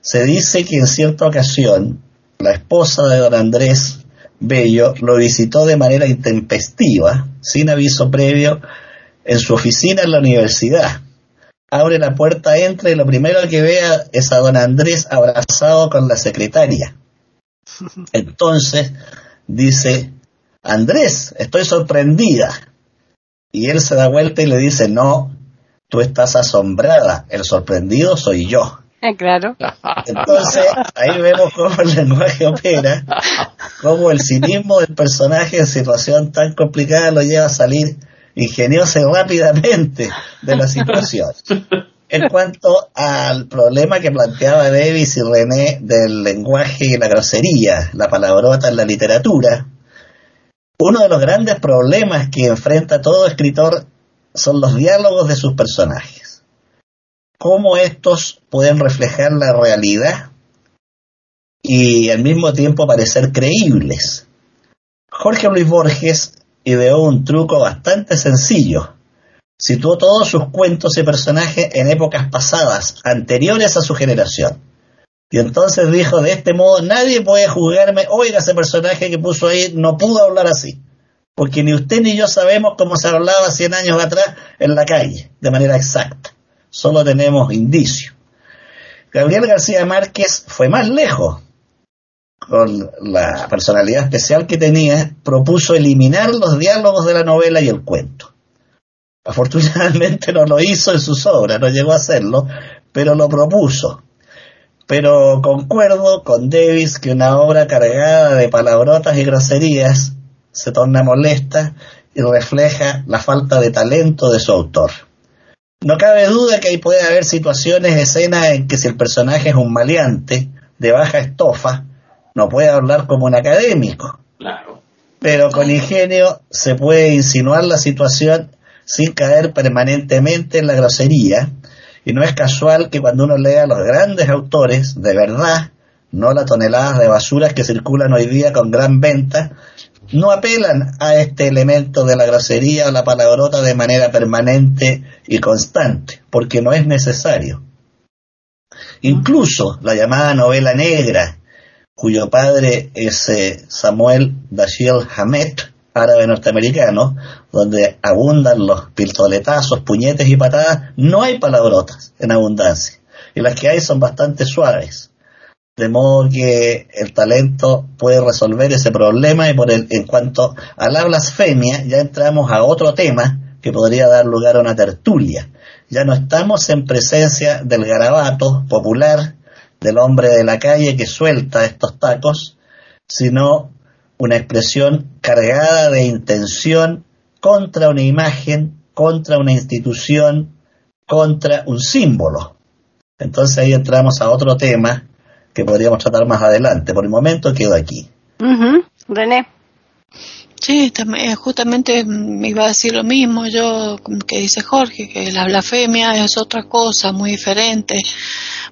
Se dice que en cierta ocasión, la esposa de don Andrés Bello lo visitó de manera intempestiva, sin aviso previo, en su oficina en la universidad. Abre la puerta, entra y lo primero que vea es a don Andrés abrazado con la secretaria. Entonces dice, Andrés, estoy sorprendida. Y él se da vuelta y le dice, no, tú estás asombrada, el sorprendido soy yo. Eh, claro. Entonces, ahí vemos cómo el lenguaje opera, cómo el cinismo del personaje en situación tan complicada lo lleva a salir ingenioso y rápidamente de la situación. En cuanto al problema que planteaba Davis y René del lenguaje y la grosería, la palabrota en la literatura, uno de los grandes problemas que enfrenta todo escritor son los diálogos de sus personajes. Cómo estos pueden reflejar la realidad y al mismo tiempo parecer creíbles. Jorge Luis Borges ideó un truco bastante sencillo. Situó todos sus cuentos y personajes en épocas pasadas, anteriores a su generación. Y entonces dijo, de este modo nadie puede juzgarme, oiga, ese personaje que puso ahí no pudo hablar así, porque ni usted ni yo sabemos cómo se hablaba 100 años atrás en la calle, de manera exacta. Solo tenemos indicios. Gabriel García Márquez fue más lejos. Con la personalidad especial que tenía, propuso eliminar los diálogos de la novela y el cuento. Afortunadamente no lo hizo en sus obras, no llegó a hacerlo, pero lo propuso pero concuerdo con Davis que una obra cargada de palabrotas y groserías se torna molesta y refleja la falta de talento de su autor. No cabe duda que ahí puede haber situaciones, escenas en que si el personaje es un maleante, de baja estofa, no puede hablar como un académico. Claro. Pero con ingenio se puede insinuar la situación sin caer permanentemente en la grosería y no es casual que cuando uno lea a los grandes autores, de verdad, no las toneladas de basuras que circulan hoy día con gran venta, no apelan a este elemento de la grosería o la palabrota de manera permanente y constante, porque no es necesario. Incluso la llamada novela negra, cuyo padre es eh, Samuel Dashiell Hammett, árabe norteamericano, donde abundan los pistoletazos, puñetes y patadas, no hay palabrotas en abundancia. Y las que hay son bastante suaves. De modo que el talento puede resolver ese problema y por el, en cuanto a la blasfemia ya entramos a otro tema que podría dar lugar a una tertulia. Ya no estamos en presencia del garabato popular, del hombre de la calle que suelta estos tacos, sino una expresión cargada de intención contra una imagen, contra una institución, contra un símbolo. Entonces ahí entramos a otro tema que podríamos tratar más adelante. Por el momento quedo aquí. René. Sí, eh, justamente me iba a decir lo mismo yo que dice Jorge, que la blasfemia es otra cosa muy diferente,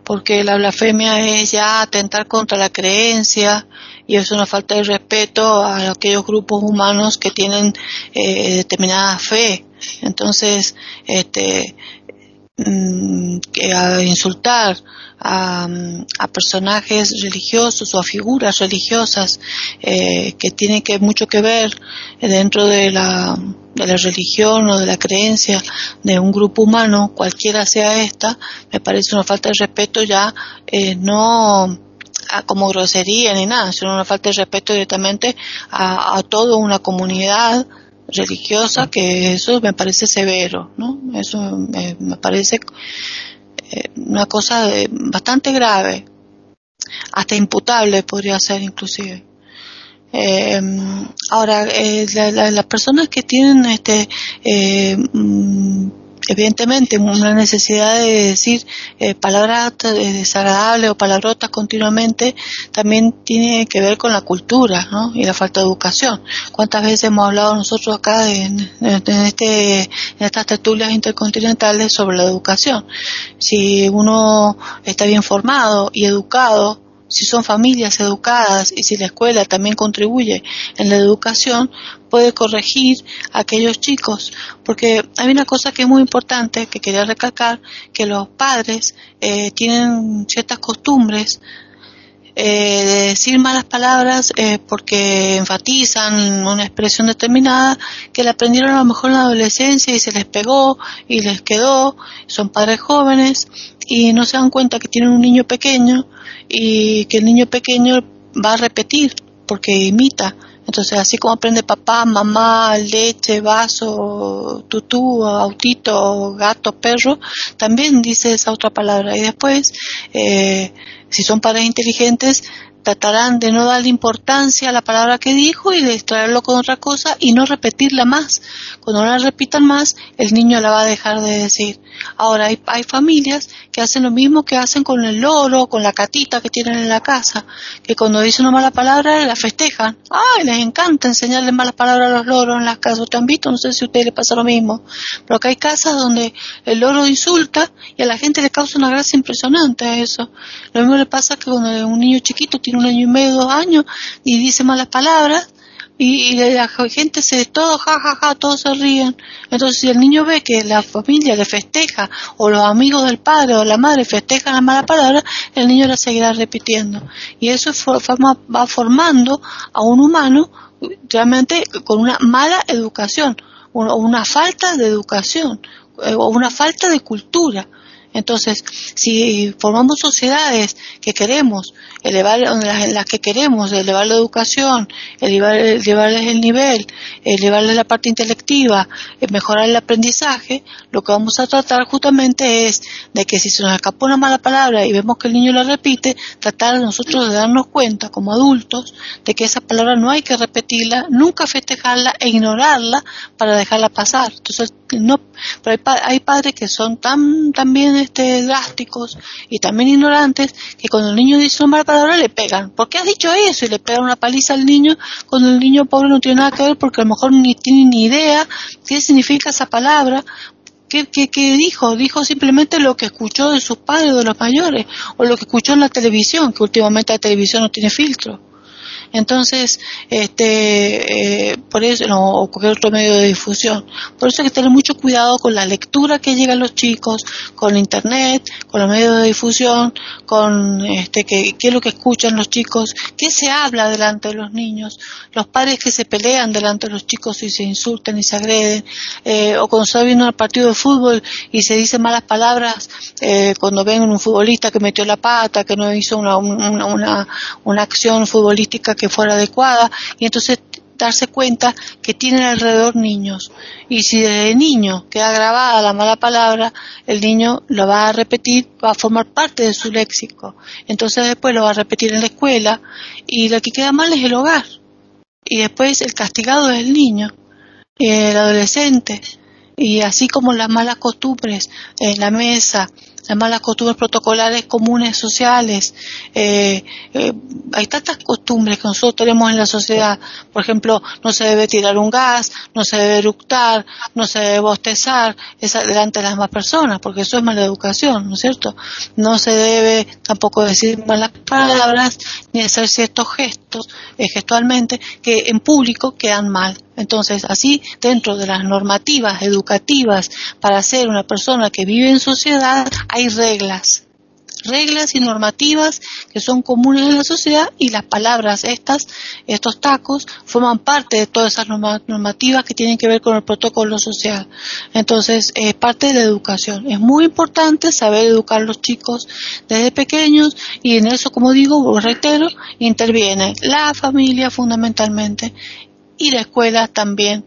porque la blasfemia es ya atentar contra la creencia y es una falta de respeto a aquellos grupos humanos que tienen eh, determinada fe. Entonces, este, mm, a insultar a, personajes religiosos o a figuras religiosas eh, que tienen que mucho que ver dentro de la, de la religión o de la creencia de un grupo humano, cualquiera sea esta, me parece una falta de respeto ya eh, no como grosería ni nada, sino una falta de respeto directamente a, a toda una comunidad religiosa que eso me parece severo, ¿no? Eso me, parece eh, una cosa bastante grave, hasta imputable podría ser inclusive. Eh, ahora, eh, las personas que tienen este eh, mm, evidentemente una necesidad de decir eh, palabras desagradables o palabrotas continuamente también tiene que ver con la cultura y la falta de educación. ¿Cuántas veces hemos hablado nosotros acá en, este, en estas tertulias intercontinentales sobre la educación? Si uno está bien formado y educado, si son familias educadas y si la escuela también contribuye en la educación, puede corregir a aquellos chicos. Porque hay una cosa que es muy importante que quería recalcar, que los padres eh, tienen ciertas costumbres eh, de decir malas palabras eh, porque enfatizan una expresión determinada que la aprendieron a lo mejor en la adolescencia y se les pegó y les quedó, son padres jóvenes y no se dan cuenta que tienen un niño pequeño y que el niño pequeño va a repetir porque imita. Entonces, así como aprende papá, mamá, leche, vaso, tutú, autito, gato, perro, también dice esa otra palabra. Y después, eh, si son padres inteligentes, tratarán de no darle importancia a la palabra que dijo y de distraerlo con otra cosa y no repetirla más. Cuando no la repitan más, el niño la va a dejar de decir. Ahora, hay, hay familias que hacen lo mismo que hacen con el loro, con la catita que tienen en la casa, que cuando dicen una mala palabra la festejan. ¡Ay, les encanta enseñarles malas palabras a los loros en las casas! ¿Te han visto? No sé si a ustedes les pasa lo mismo. Pero que hay casas donde el loro insulta y a la gente le causa una gracia impresionante a eso. Lo mismo le pasa que cuando un niño chiquito tiene un año y medio, dos años, y dice malas palabras, y, la gente se, todo ja, ja, ja, todos se ríen. Entonces, si el niño ve que la familia le festeja, o los amigos del padre o la madre festejan la mala palabra, el niño la seguirá repitiendo. Y eso forma, va formando a un humano realmente con una mala educación, o una falta de educación, o una falta de cultura. Entonces, si formamos sociedades que queremos elevar, en las que queremos elevar la educación, elevar, elevarles el nivel, elevarles la parte intelectiva, eh, mejorar el aprendizaje, lo que vamos a tratar justamente es de que si se nos escapa una mala palabra y vemos que el niño la repite, tratar nosotros de darnos cuenta como adultos de que esa palabra no hay que repetirla, nunca festejarla e ignorarla para dejarla pasar. Entonces, no, pero hay, padres que son tan también este drásticos y también ignorantes que cuando el niño dice una mala palabra le pegan. ¿Por qué has dicho eso? Y le pegan una paliza al niño cuando el niño pobre no tiene nada que ver porque a lo mejor ni tiene ni idea qué significa esa palabra. ¿Qué, qué, qué dijo? Dijo simplemente lo que escuchó de sus padres, de los mayores, o lo que escuchó en la televisión, que últimamente la televisión no tiene filtro. Entonces, este, eh, por eso, no, o cualquier otro medio de difusión. Por eso hay que tener mucho cuidado con la lectura que llega a los chicos, con internet, con los medios de difusión, con este, qué es lo que escuchan los chicos, qué se habla delante de los niños, los padres que se pelean delante de los chicos y se insultan y se agreden, eh, o cuando se viendo el partido de fútbol y se dicen malas palabras, eh, cuando ven un futbolista que metió la pata, que no hizo una, una, una acción futbolística que fuera adecuada y entonces darse cuenta que tienen alrededor niños y si desde niño queda grabada la mala palabra, el niño lo va a repetir, va a formar parte de su léxico. Entonces después lo va a repetir en la escuela y lo que queda mal es el hogar. Y después el castigado es el niño, el adolescente. Y así como las malas costumbres en la mesa, las malas costumbres protocolares comunes sociales. Eh, eh, hay tantas costumbres que nosotros tenemos en la sociedad. Por ejemplo, no se debe tirar un gas, no se debe eructar, no se debe bostezar delante de las demás personas, porque eso es mala educación, ¿no es cierto? No se debe tampoco decir malas palabras ni hacer ciertos gestos eh, gestualmente que en público quedan mal. Entonces, así, dentro de las normativas educativas para ser una persona que vive en sociedad, hay reglas reglas y normativas que son comunes en la sociedad y las palabras estas, estos tacos, forman parte de todas esas normativas que tienen que ver con el protocolo social. Entonces, es parte de la educación. Es muy importante saber educar a los chicos desde pequeños y en eso, como digo, reitero, interviene la familia fundamentalmente y la escuela también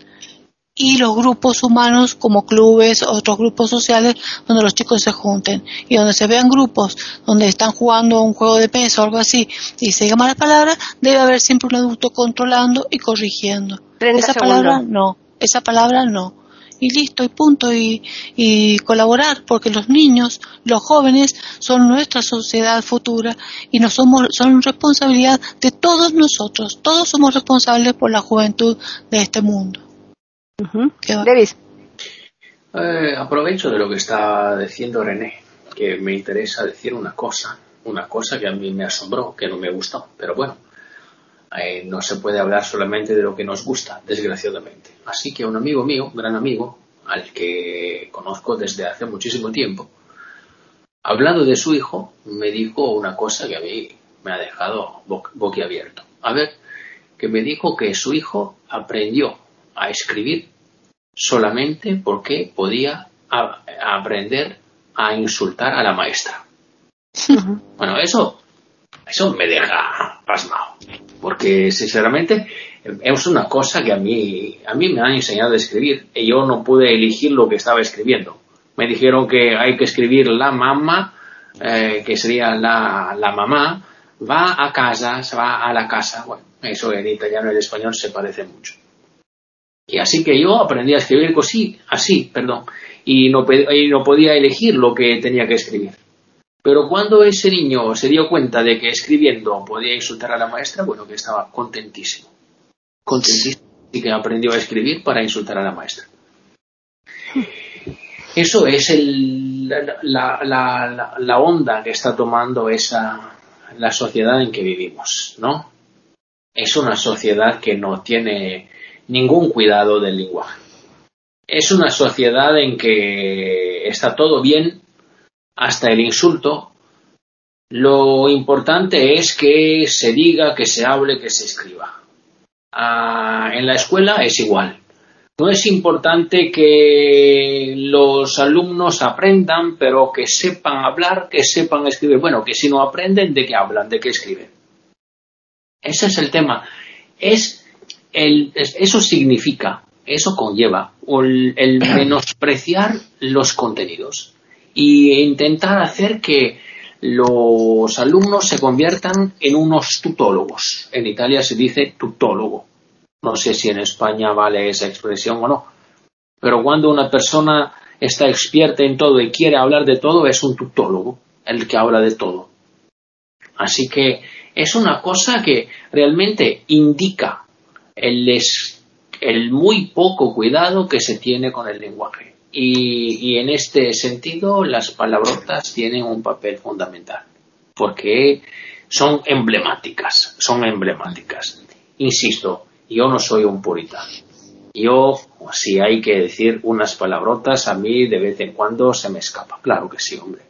y los grupos humanos como clubes, otros grupos sociales donde los chicos se junten y donde se vean grupos donde están jugando un juego de peso o algo así y se diga malas palabras, debe haber siempre un adulto controlando y corrigiendo. Esa palabra no, esa palabra no. Y listo, y punto, y, y colaborar, porque los niños, los jóvenes, son nuestra sociedad futura y no somos, son responsabilidad de todos nosotros. Todos somos responsables por la juventud de este mundo. Eh, aprovecho de lo que está diciendo René, que me interesa decir una cosa, una cosa que a mí me asombró, que no me gustó, pero bueno, eh, no se puede hablar solamente de lo que nos gusta, desgraciadamente. Así que un amigo mío, un gran amigo, al que conozco desde hace muchísimo tiempo, hablando de su hijo, me dijo una cosa que a mí me ha dejado boquiabierto. A ver, que me dijo que su hijo aprendió a escribir solamente porque podía aprender a insultar a la maestra. Bueno, eso, eso me deja pasmado, porque sinceramente es una cosa que a mí, a mí me han enseñado a escribir y yo no pude elegir lo que estaba escribiendo. Me dijeron que hay que escribir la mamá, eh, que sería la, la mamá, va a casa, se va a la casa. Bueno, eso en italiano y en español se parece mucho. Y así que yo aprendí a escribir así, así, perdón, y no, no podía elegir lo que tenía que escribir. Pero cuando ese niño se dio cuenta de que escribiendo podía insultar a la maestra, bueno, que estaba contentísimo. Contentísimo y que aprendió a escribir para insultar a la maestra. Eso es el, la, la, la, onda que está tomando esa, la sociedad en que vivimos, ¿no? Es una sociedad que no tiene ningún cuidado del lenguaje. Es una sociedad en que está todo bien hasta el insulto. Lo importante es que se diga, que se hable, que se escriba. Ah, en la escuela es igual. No es importante que los alumnos aprendan, pero que sepan hablar, que sepan escribir. Bueno, que si no aprenden, ¿de qué hablan? ¿De qué escriben? Ese es el tema. Es eso significa, eso conlleva el, menospreciar los contenidos e intentar hacer que los alumnos se conviertan en unos tutólogos. En Italia se dice tutólogo. No sé si en España vale esa expresión o no. Pero cuando una persona está experta en todo y quiere hablar de todo, es un tutólogo, el que habla de todo. Así que es una cosa que realmente indica el, el muy poco cuidado que se tiene con el lenguaje. Y, en este sentido, las palabrotas tienen un papel fundamental, porque son emblemáticas, son emblemáticas. Insisto, yo no soy un puritano. Yo, si hay que decir unas palabrotas, a mí de vez en cuando se me escapa. Claro que sí, hombre.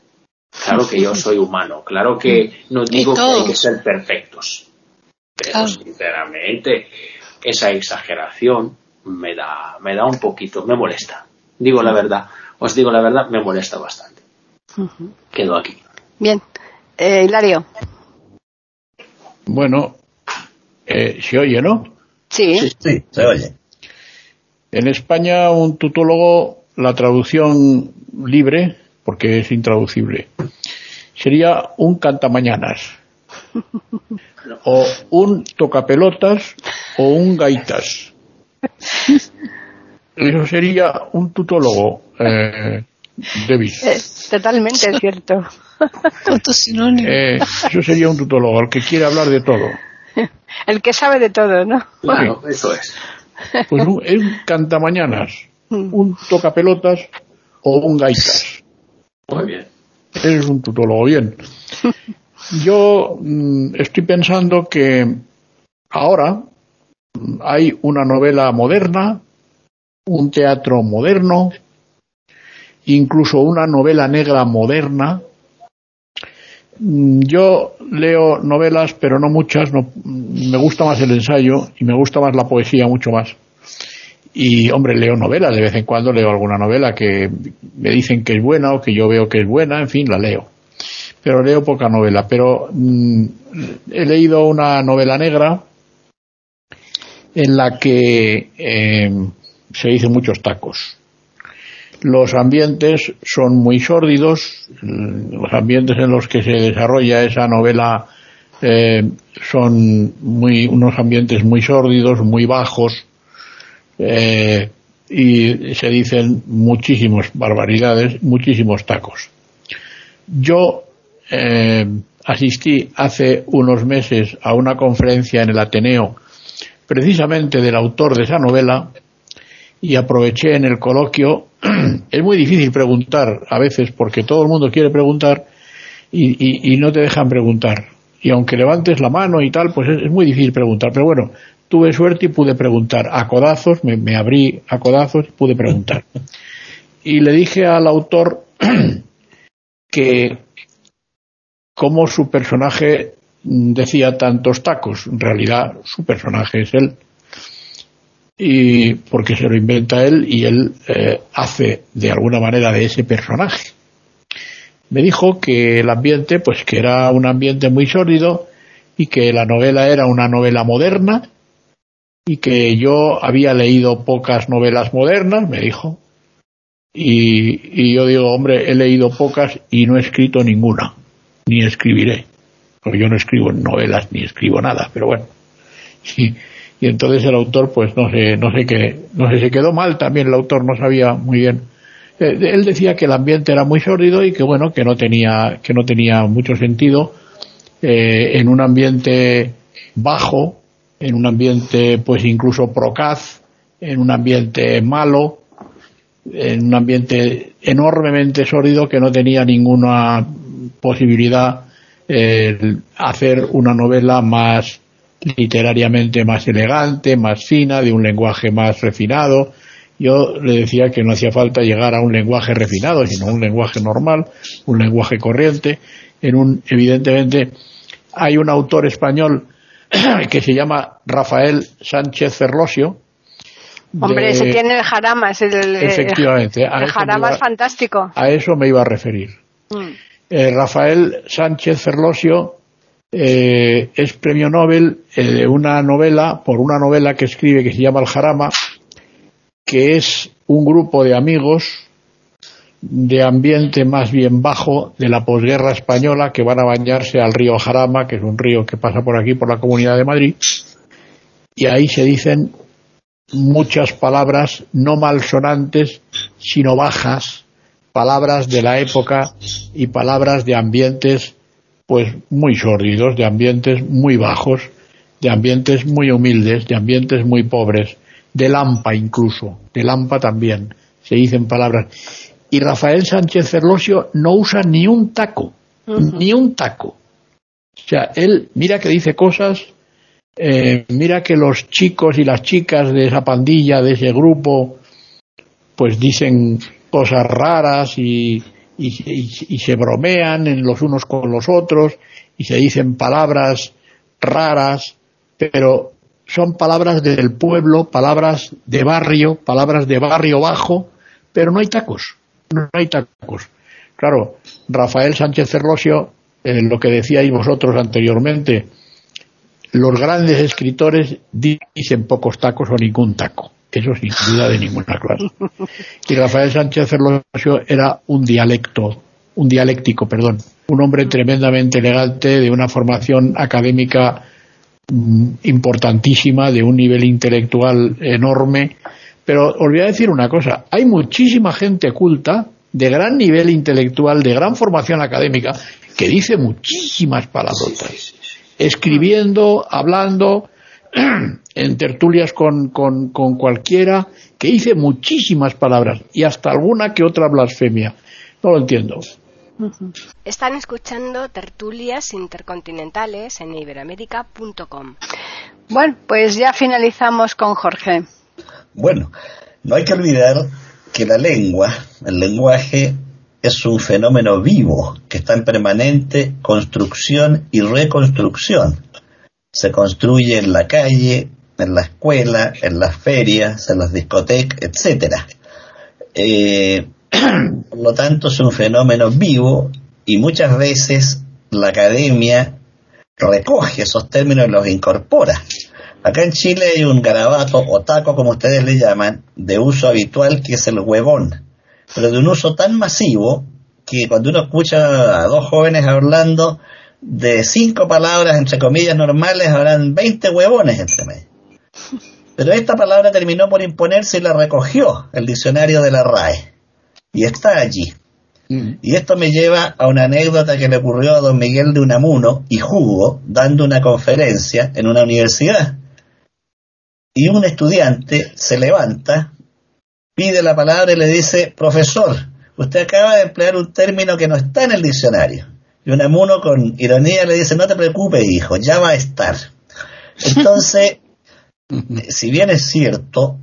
Claro que yo soy humano. Claro que no digo que hay que ser perfectos. Pero sinceramente, esa exageración me da, me da un poquito, me molesta. Digo la verdad, os digo la verdad, me molesta bastante. Quedo aquí. Bien. Eh, Hilario. Bueno, eh, ¿se oye, no? Sí. sí. se oye. En España, un tutólogo, la traducción libre, porque es intraducible, sería un cantamañanas. O un tocapelotas o un gaitas. Eso sería un tutólogo, eh, totalmente cierto. Eh, eso sería un tutólogo, el que quiere hablar de todo. El que sabe de todo, ¿no? Claro, eso es. Pues un, un cantamañanas, mm. un tocapelotas o un gaitas. Muy bien. Es un tutólogo, bien. Yo mm, estoy pensando que ahora hay una novela moderna, un teatro moderno, incluso una novela negra moderna. Mm, yo leo novelas, pero no muchas. No, me gusta más el ensayo y me gusta más la poesía mucho más. Y, hombre, leo novelas. De vez en cuando leo alguna novela que me dicen que es buena o que yo veo que es buena. En fin, la leo. Pero leo poca novela. Pero mm, he leído una novela negra en la que eh, se dicen muchos tacos. Los ambientes son muy sórdidos, los ambientes en los que se desarrolla esa novela eh, son muy, unos ambientes muy sórdidos, muy bajos, eh, y se dicen muchísimas barbaridades, muchísimos tacos. Yo eh, asistí hace unos meses a una conferencia en el Ateneo precisamente del autor de esa novela y aproveché en el coloquio. es muy difícil preguntar a veces porque todo el mundo quiere preguntar y, no te dejan preguntar. Y aunque levantes la mano y tal, pues es, muy difícil preguntar. Pero bueno, tuve suerte y pude preguntar. A codazos, me, me abrí a codazos y pude preguntar. Y le dije al autor que como su personaje decía tantos tacos. En realidad su personaje es él. Y porque se lo inventa él y él eh, hace de alguna manera de ese personaje. Me dijo que el ambiente, pues que era un ambiente muy sólido y que la novela era una novela moderna y que yo había leído pocas novelas modernas, me dijo. Y, y yo digo, hombre, he leído pocas y no he escrito ninguna, ni escribiré porque yo no escribo novelas ni escribo nada, pero bueno. Y, y entonces el autor, pues no sé, no sé qué, no sé, se quedó mal también el autor, no sabía muy bien. Eh, él decía que el ambiente era muy sórdido y que bueno, que no tenía, que no tenía mucho sentido eh, en un ambiente bajo, en un ambiente pues incluso procaz, en un ambiente malo, en un ambiente enormemente sórdido que no tenía ninguna posibilidad hacer una novela más literariamente más elegante, más fina, de un lenguaje más refinado. Yo le decía que no hacía falta llegar a un lenguaje refinado, sino un lenguaje normal, un lenguaje corriente. En un, evidentemente, hay un autor español que se llama Rafael Sánchez Ferlosio. Hombre, ese tiene el jarama, es el, efectivamente, el, jarama es fantástico. A eso me iba a referir. Mm. Eh, Rafael Sánchez Ferlosio eh, es premio Nobel eh, de una novela, por una novela que escribe que se llama El Jarama, que es un grupo de amigos de ambiente más bien bajo de la posguerra española que van a bañarse al río Jarama, que es un río que pasa por aquí, por la Comunidad de Madrid, y ahí se dicen muchas palabras no malsonantes, sino bajas, palabras de la época y palabras de ambientes pues muy sórdidos, de ambientes muy bajos, de ambientes muy humildes, de ambientes muy pobres, de Lampa incluso, de Lampa también, se dicen palabras. Y Rafael Sánchez Ferlosio no usa ni un taco, ni un taco. O sea, él mira que dice cosas, eh, mira que los chicos y las chicas de esa pandilla, de ese grupo, pues dicen cosas raras y, y, se bromean en los unos con los otros y se dicen palabras raras, pero son palabras del pueblo, palabras de barrio, palabras de barrio bajo, pero no hay tacos, no hay tacos. Claro, Rafael Sánchez Ferlosio, eh, lo que decíais vosotros anteriormente, los grandes escritores dicen pocos tacos o ningún taco. Eso sin duda de ninguna clase. Y Rafael Sánchez Ferlosio era un dialecto, un dialéctico, perdón, un hombre tremendamente elegante, de una formación académica mm, importantísima, de un nivel intelectual enorme. Pero os voy a decir una cosa, hay muchísima gente culta, de gran nivel intelectual, de gran formación académica, que dice muchísimas palabrotas, escribiendo, hablando, en tertulias con, con, con cualquiera, que dice muchísimas palabras y hasta alguna que otra blasfemia. No lo entiendo. Están escuchando tertulias intercontinentales en iberoamérica.com. Bueno, pues ya finalizamos con Jorge. Bueno, no hay que olvidar que la lengua, el lenguaje, es un fenómeno vivo que está en permanente construcción y reconstrucción. Se construye en la calle, en la escuela, en las ferias, en las discotecas, etcétera. Eh, por lo tanto, es un fenómeno vivo y muchas veces la academia recoge esos términos y los incorpora. Acá en Chile hay un garabato o taco, como ustedes le llaman, de uso habitual que es el huevón, pero de un uso tan masivo que cuando uno escucha a dos jóvenes hablando de cinco palabras, entre comillas, normales, habrán 20 huevones entre medio. Pero esta palabra terminó por imponerse y la recogió el diccionario de la RAE. Y está allí. Mm. Y esto me lleva a una anécdota que le ocurrió a don Miguel de Unamuno y Jugo dando una conferencia en una universidad. Y un estudiante se levanta, pide la palabra y le dice, profesor, usted acaba de emplear un término que no está en el diccionario. Y Unamuno con ironía le dice, no te preocupes, hijo, ya va a estar. Entonces, si bien es cierto,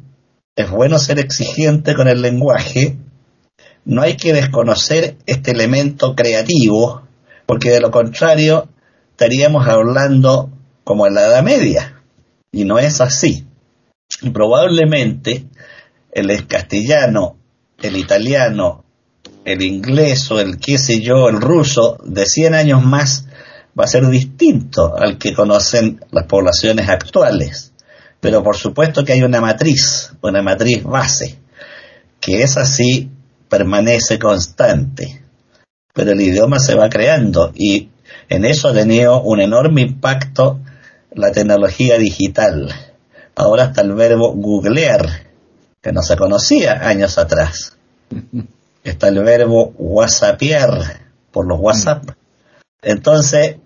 es bueno ser exigente con el lenguaje, no hay que desconocer este elemento creativo, porque de lo contrario estaríamos hablando como en la Edad Media, y no es así. Y probablemente el castellano, el italiano, el inglés o el qué sé yo, el ruso, de 100 años más, va a ser distinto al que conocen las poblaciones actuales. Pero por supuesto que hay una matriz, una matriz base, que es así permanece constante, pero el idioma se va creando y en eso ha tenido un enorme impacto la tecnología digital. Ahora está el verbo googlear, que no se conocía años atrás. Está el verbo whatsappear por los WhatsApp. Entonces,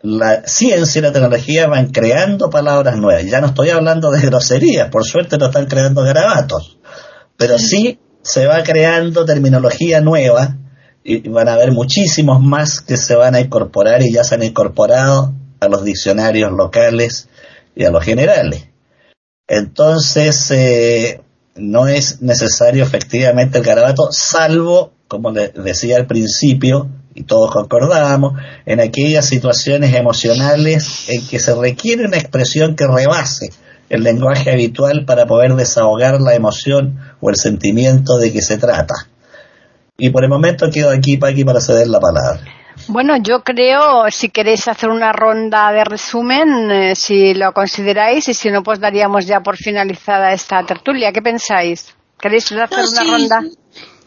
la ciencia y la tecnología van creando palabras nuevas. Ya no estoy hablando de groserías, por suerte no están creando garabatos, pero sí se va creando terminología nueva y van a haber muchísimos más que se van a incorporar y ya se han incorporado a los diccionarios locales y a los generales. Entonces, eh, no es necesario efectivamente el garabato, salvo, como le decía al principio, y todos concordamos, en aquellas situaciones emocionales en que se requiere una expresión que rebase el lenguaje habitual para poder desahogar la emoción o el sentimiento de que se trata. Y por el momento quedo aquí, Paqui, para ceder la palabra. Bueno, yo creo, si queréis hacer una ronda de resumen, eh, si lo consideráis, y si no, pues daríamos ya por finalizada esta tertulia. ¿Qué pensáis? ¿Queréis hacer una ronda?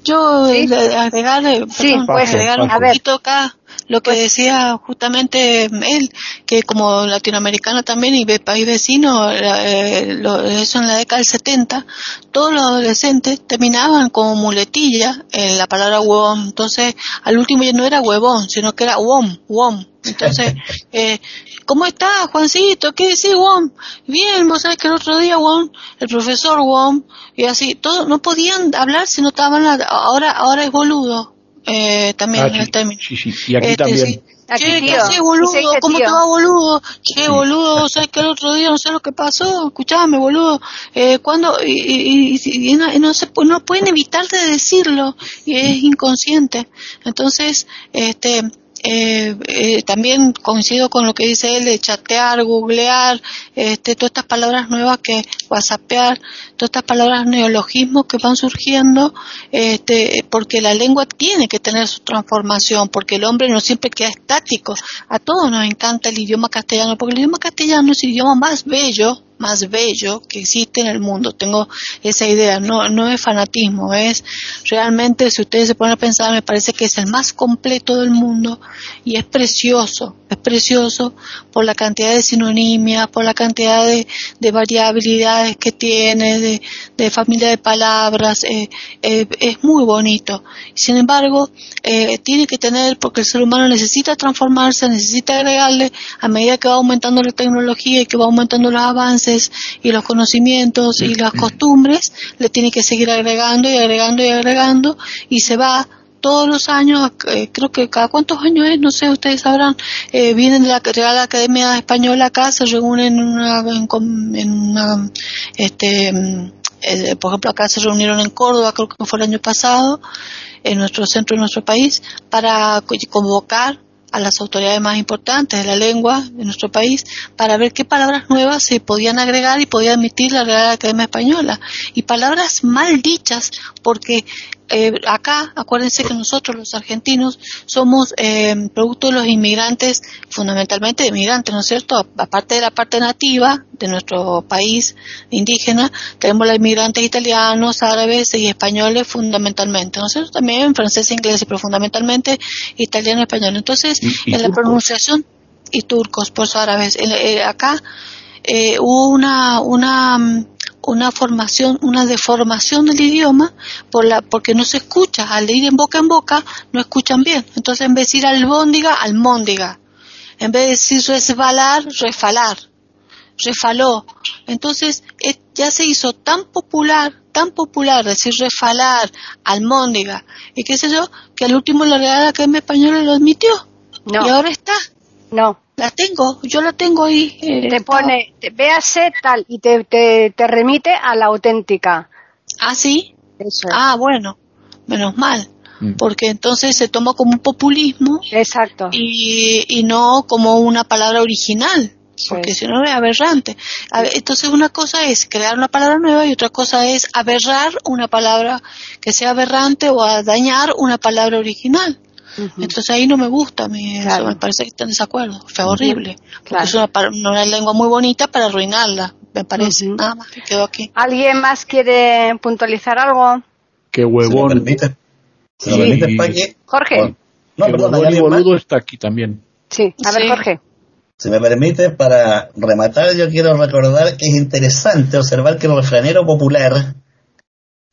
Yo ¿Sí? agregar, sí, pues, agregar un poquito acá lo que decía justamente él, que como latinoamericano también y país vecino, eh, eso en la década del 70, todos los adolescentes terminaban como muletilla en la palabra huevón. Entonces, al último ya no era huevón, sino que era wom, wom. Entonces, eh, ¿cómo estás, Juancito? ¿Qué decís, Wom? Bien, vos sabés que el otro día, Wom, el profesor Wom, y así, todos no podían hablar si no estaban, ahora, ahora es boludo eh, también ah, el término. Sí, sí, y aquí este, también. Sí. Che, ¿qué haces, boludo? ¿Cómo te va, boludo? Che, boludo, ¿sabes que el otro día no sé lo que pasó? Escuchame, boludo. Eh, cuando y, y, y, no, no, se, no pueden evitar de decirlo y es inconsciente. Entonces, este, eh, eh, también coincido con lo que dice él de chatear, googlear, este, todas estas palabras nuevas que whatsappear, todas estas palabras neologismos que van surgiendo, este, porque la lengua tiene que tener su transformación, porque el hombre no siempre queda estático. A todos nos encanta el idioma castellano, porque el idioma castellano es el idioma más bello más bello que existe en el mundo. Tengo esa idea, no, no es fanatismo, es realmente, si ustedes se ponen a pensar, me parece que es el más completo del mundo y es precioso, es precioso por la cantidad de sinonimias, por la cantidad de, de variabilidades que tiene, de, de familia de palabras, eh, eh, es muy bonito. Sin embargo, eh, tiene que tener, porque el ser humano necesita transformarse, necesita agregarle a medida que va aumentando la tecnología y que va aumentando los avances, y los conocimientos y las costumbres, le tiene que seguir agregando y agregando y agregando y se va todos los años, eh, creo que cada cuántos años es, no sé, ustedes sabrán, eh, vienen de la Real Academia Española acá, se reúnen en una, en, una este, eh, por ejemplo, acá se reunieron en Córdoba, creo que fue el año pasado, en nuestro centro, en nuestro país, para convocar a las autoridades más importantes de la lengua de nuestro país para ver qué palabras nuevas se podían agregar y podía admitir la Real Academia Española. Y palabras mal dichas, porque eh, acá, acuérdense que nosotros los argentinos somos eh, producto de los inmigrantes, fundamentalmente de inmigrantes, ¿no es cierto? Aparte de la parte nativa de nuestro país indígena, tenemos los inmigrantes italianos, árabes y españoles fundamentalmente, ¿no es cierto? También francés e inglés, pero fundamentalmente italiano y español. Entonces, en la pronunciación, y turcos, por árabes. Eh, acá eh, hubo una, una una formación, una deformación del idioma por la, porque no se escucha, al ir en boca en boca no escuchan bien. Entonces en vez de decir albóndiga, almóndiga. En vez de decir resbalar, refalar. Refaló. Entonces ya se hizo tan popular, tan popular decir refalar, almóndiga y qué sé yo, que al último la Real Academia Española lo admitió. Y ahora está. No, la tengo, yo la tengo ahí. Eh, te pone, véase tal, y te, te, remite a la auténtica. Ah, sí. Ah, bueno, menos mal. Mm. Porque entonces se toma como un populismo. Exacto. Y, y no como una palabra original. Porque si no es aberrante. entonces una cosa es crear una palabra nueva y otra cosa es aberrar una palabra que sea aberrante o a dañar una palabra original. Entonces ahí no me gusta, me, me parece que está en desacuerdo, fue horrible. Porque es una, lengua muy bonita para arruinarla, me parece. Nada más, quedo aquí. ¿Alguien más quiere puntualizar algo? Qué huevón. ¿Se me permite? Jorge. No, perdón, boludo está aquí también. Sí, a ver, Jorge. Si me permite, para rematar, yo quiero recordar que es interesante observar que el refranero popular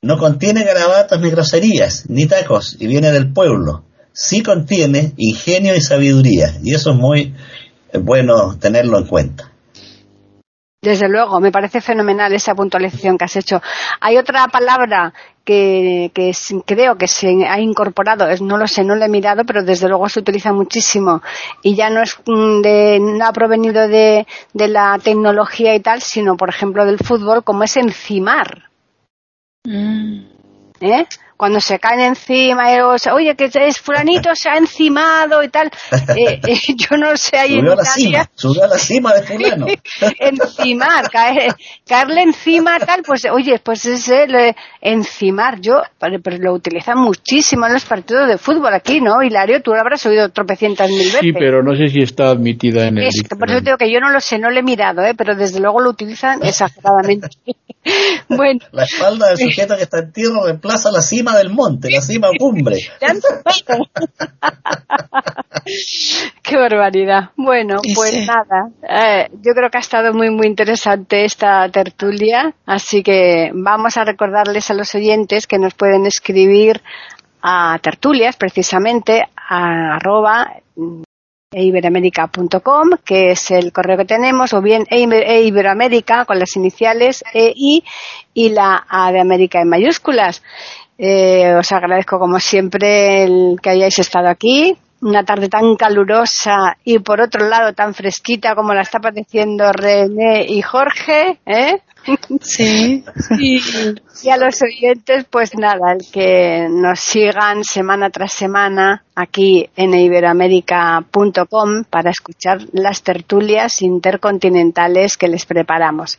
no contiene garabatos ni groserías, ni tacos, y viene del pueblo sí contiene ingenio y sabiduría, y eso es muy eh, bueno tenerlo en cuenta. Desde luego, me parece fenomenal esa puntualización que has hecho. Hay otra palabra que, creo que se ha incorporado, no lo sé, no lo he mirado, pero desde luego se utiliza muchísimo y ya no es mm, de, no ha provenido de, de la tecnología y tal, sino por ejemplo del fútbol, como es encimar. Mm. ¿Eh? Cuando se caen encima, eh, o oye, que es fulanito se ha encimado y tal. Eh, eh, yo no sé ahí subió en la cima, subió a la cima de fulano. encimar, caer, caerle encima tal, pues oye, pues es el encimar. Yo, pero, lo utilizan muchísimo en los partidos de fútbol aquí, ¿no? Hilario, tú lo habrás oído tropecientas mil veces. Sí, pero no sé si está admitida en el es, Por eso digo que yo no lo sé, no lo he mirado, ¿eh? pero desde luego lo utilizan exageradamente. bueno. La espalda del sujeto que está en tierra reemplaza la cima del monte, la cima cumbre. Qué barbaridad. Bueno, pues nada, eh, yo creo que ha estado muy, muy interesante esta tertulia, así que vamos a recordarles a los oyentes que nos pueden escribir a tertulias, precisamente, a arroba eiberamérica.com, que es el correo que tenemos, o bien eiberoamérica con las iniciales EI y la A de América en mayúsculas. Eh, os agradezco como siempre el que hayáis estado aquí. Una tarde tan calurosa y por otro lado tan fresquita como la está padeciendo René y Jorge, ¿eh? Sí. y, a los oyentes, pues nada, el que nos sigan semana tras semana aquí en iberoamérica.com para escuchar las tertulias intercontinentales que les preparamos.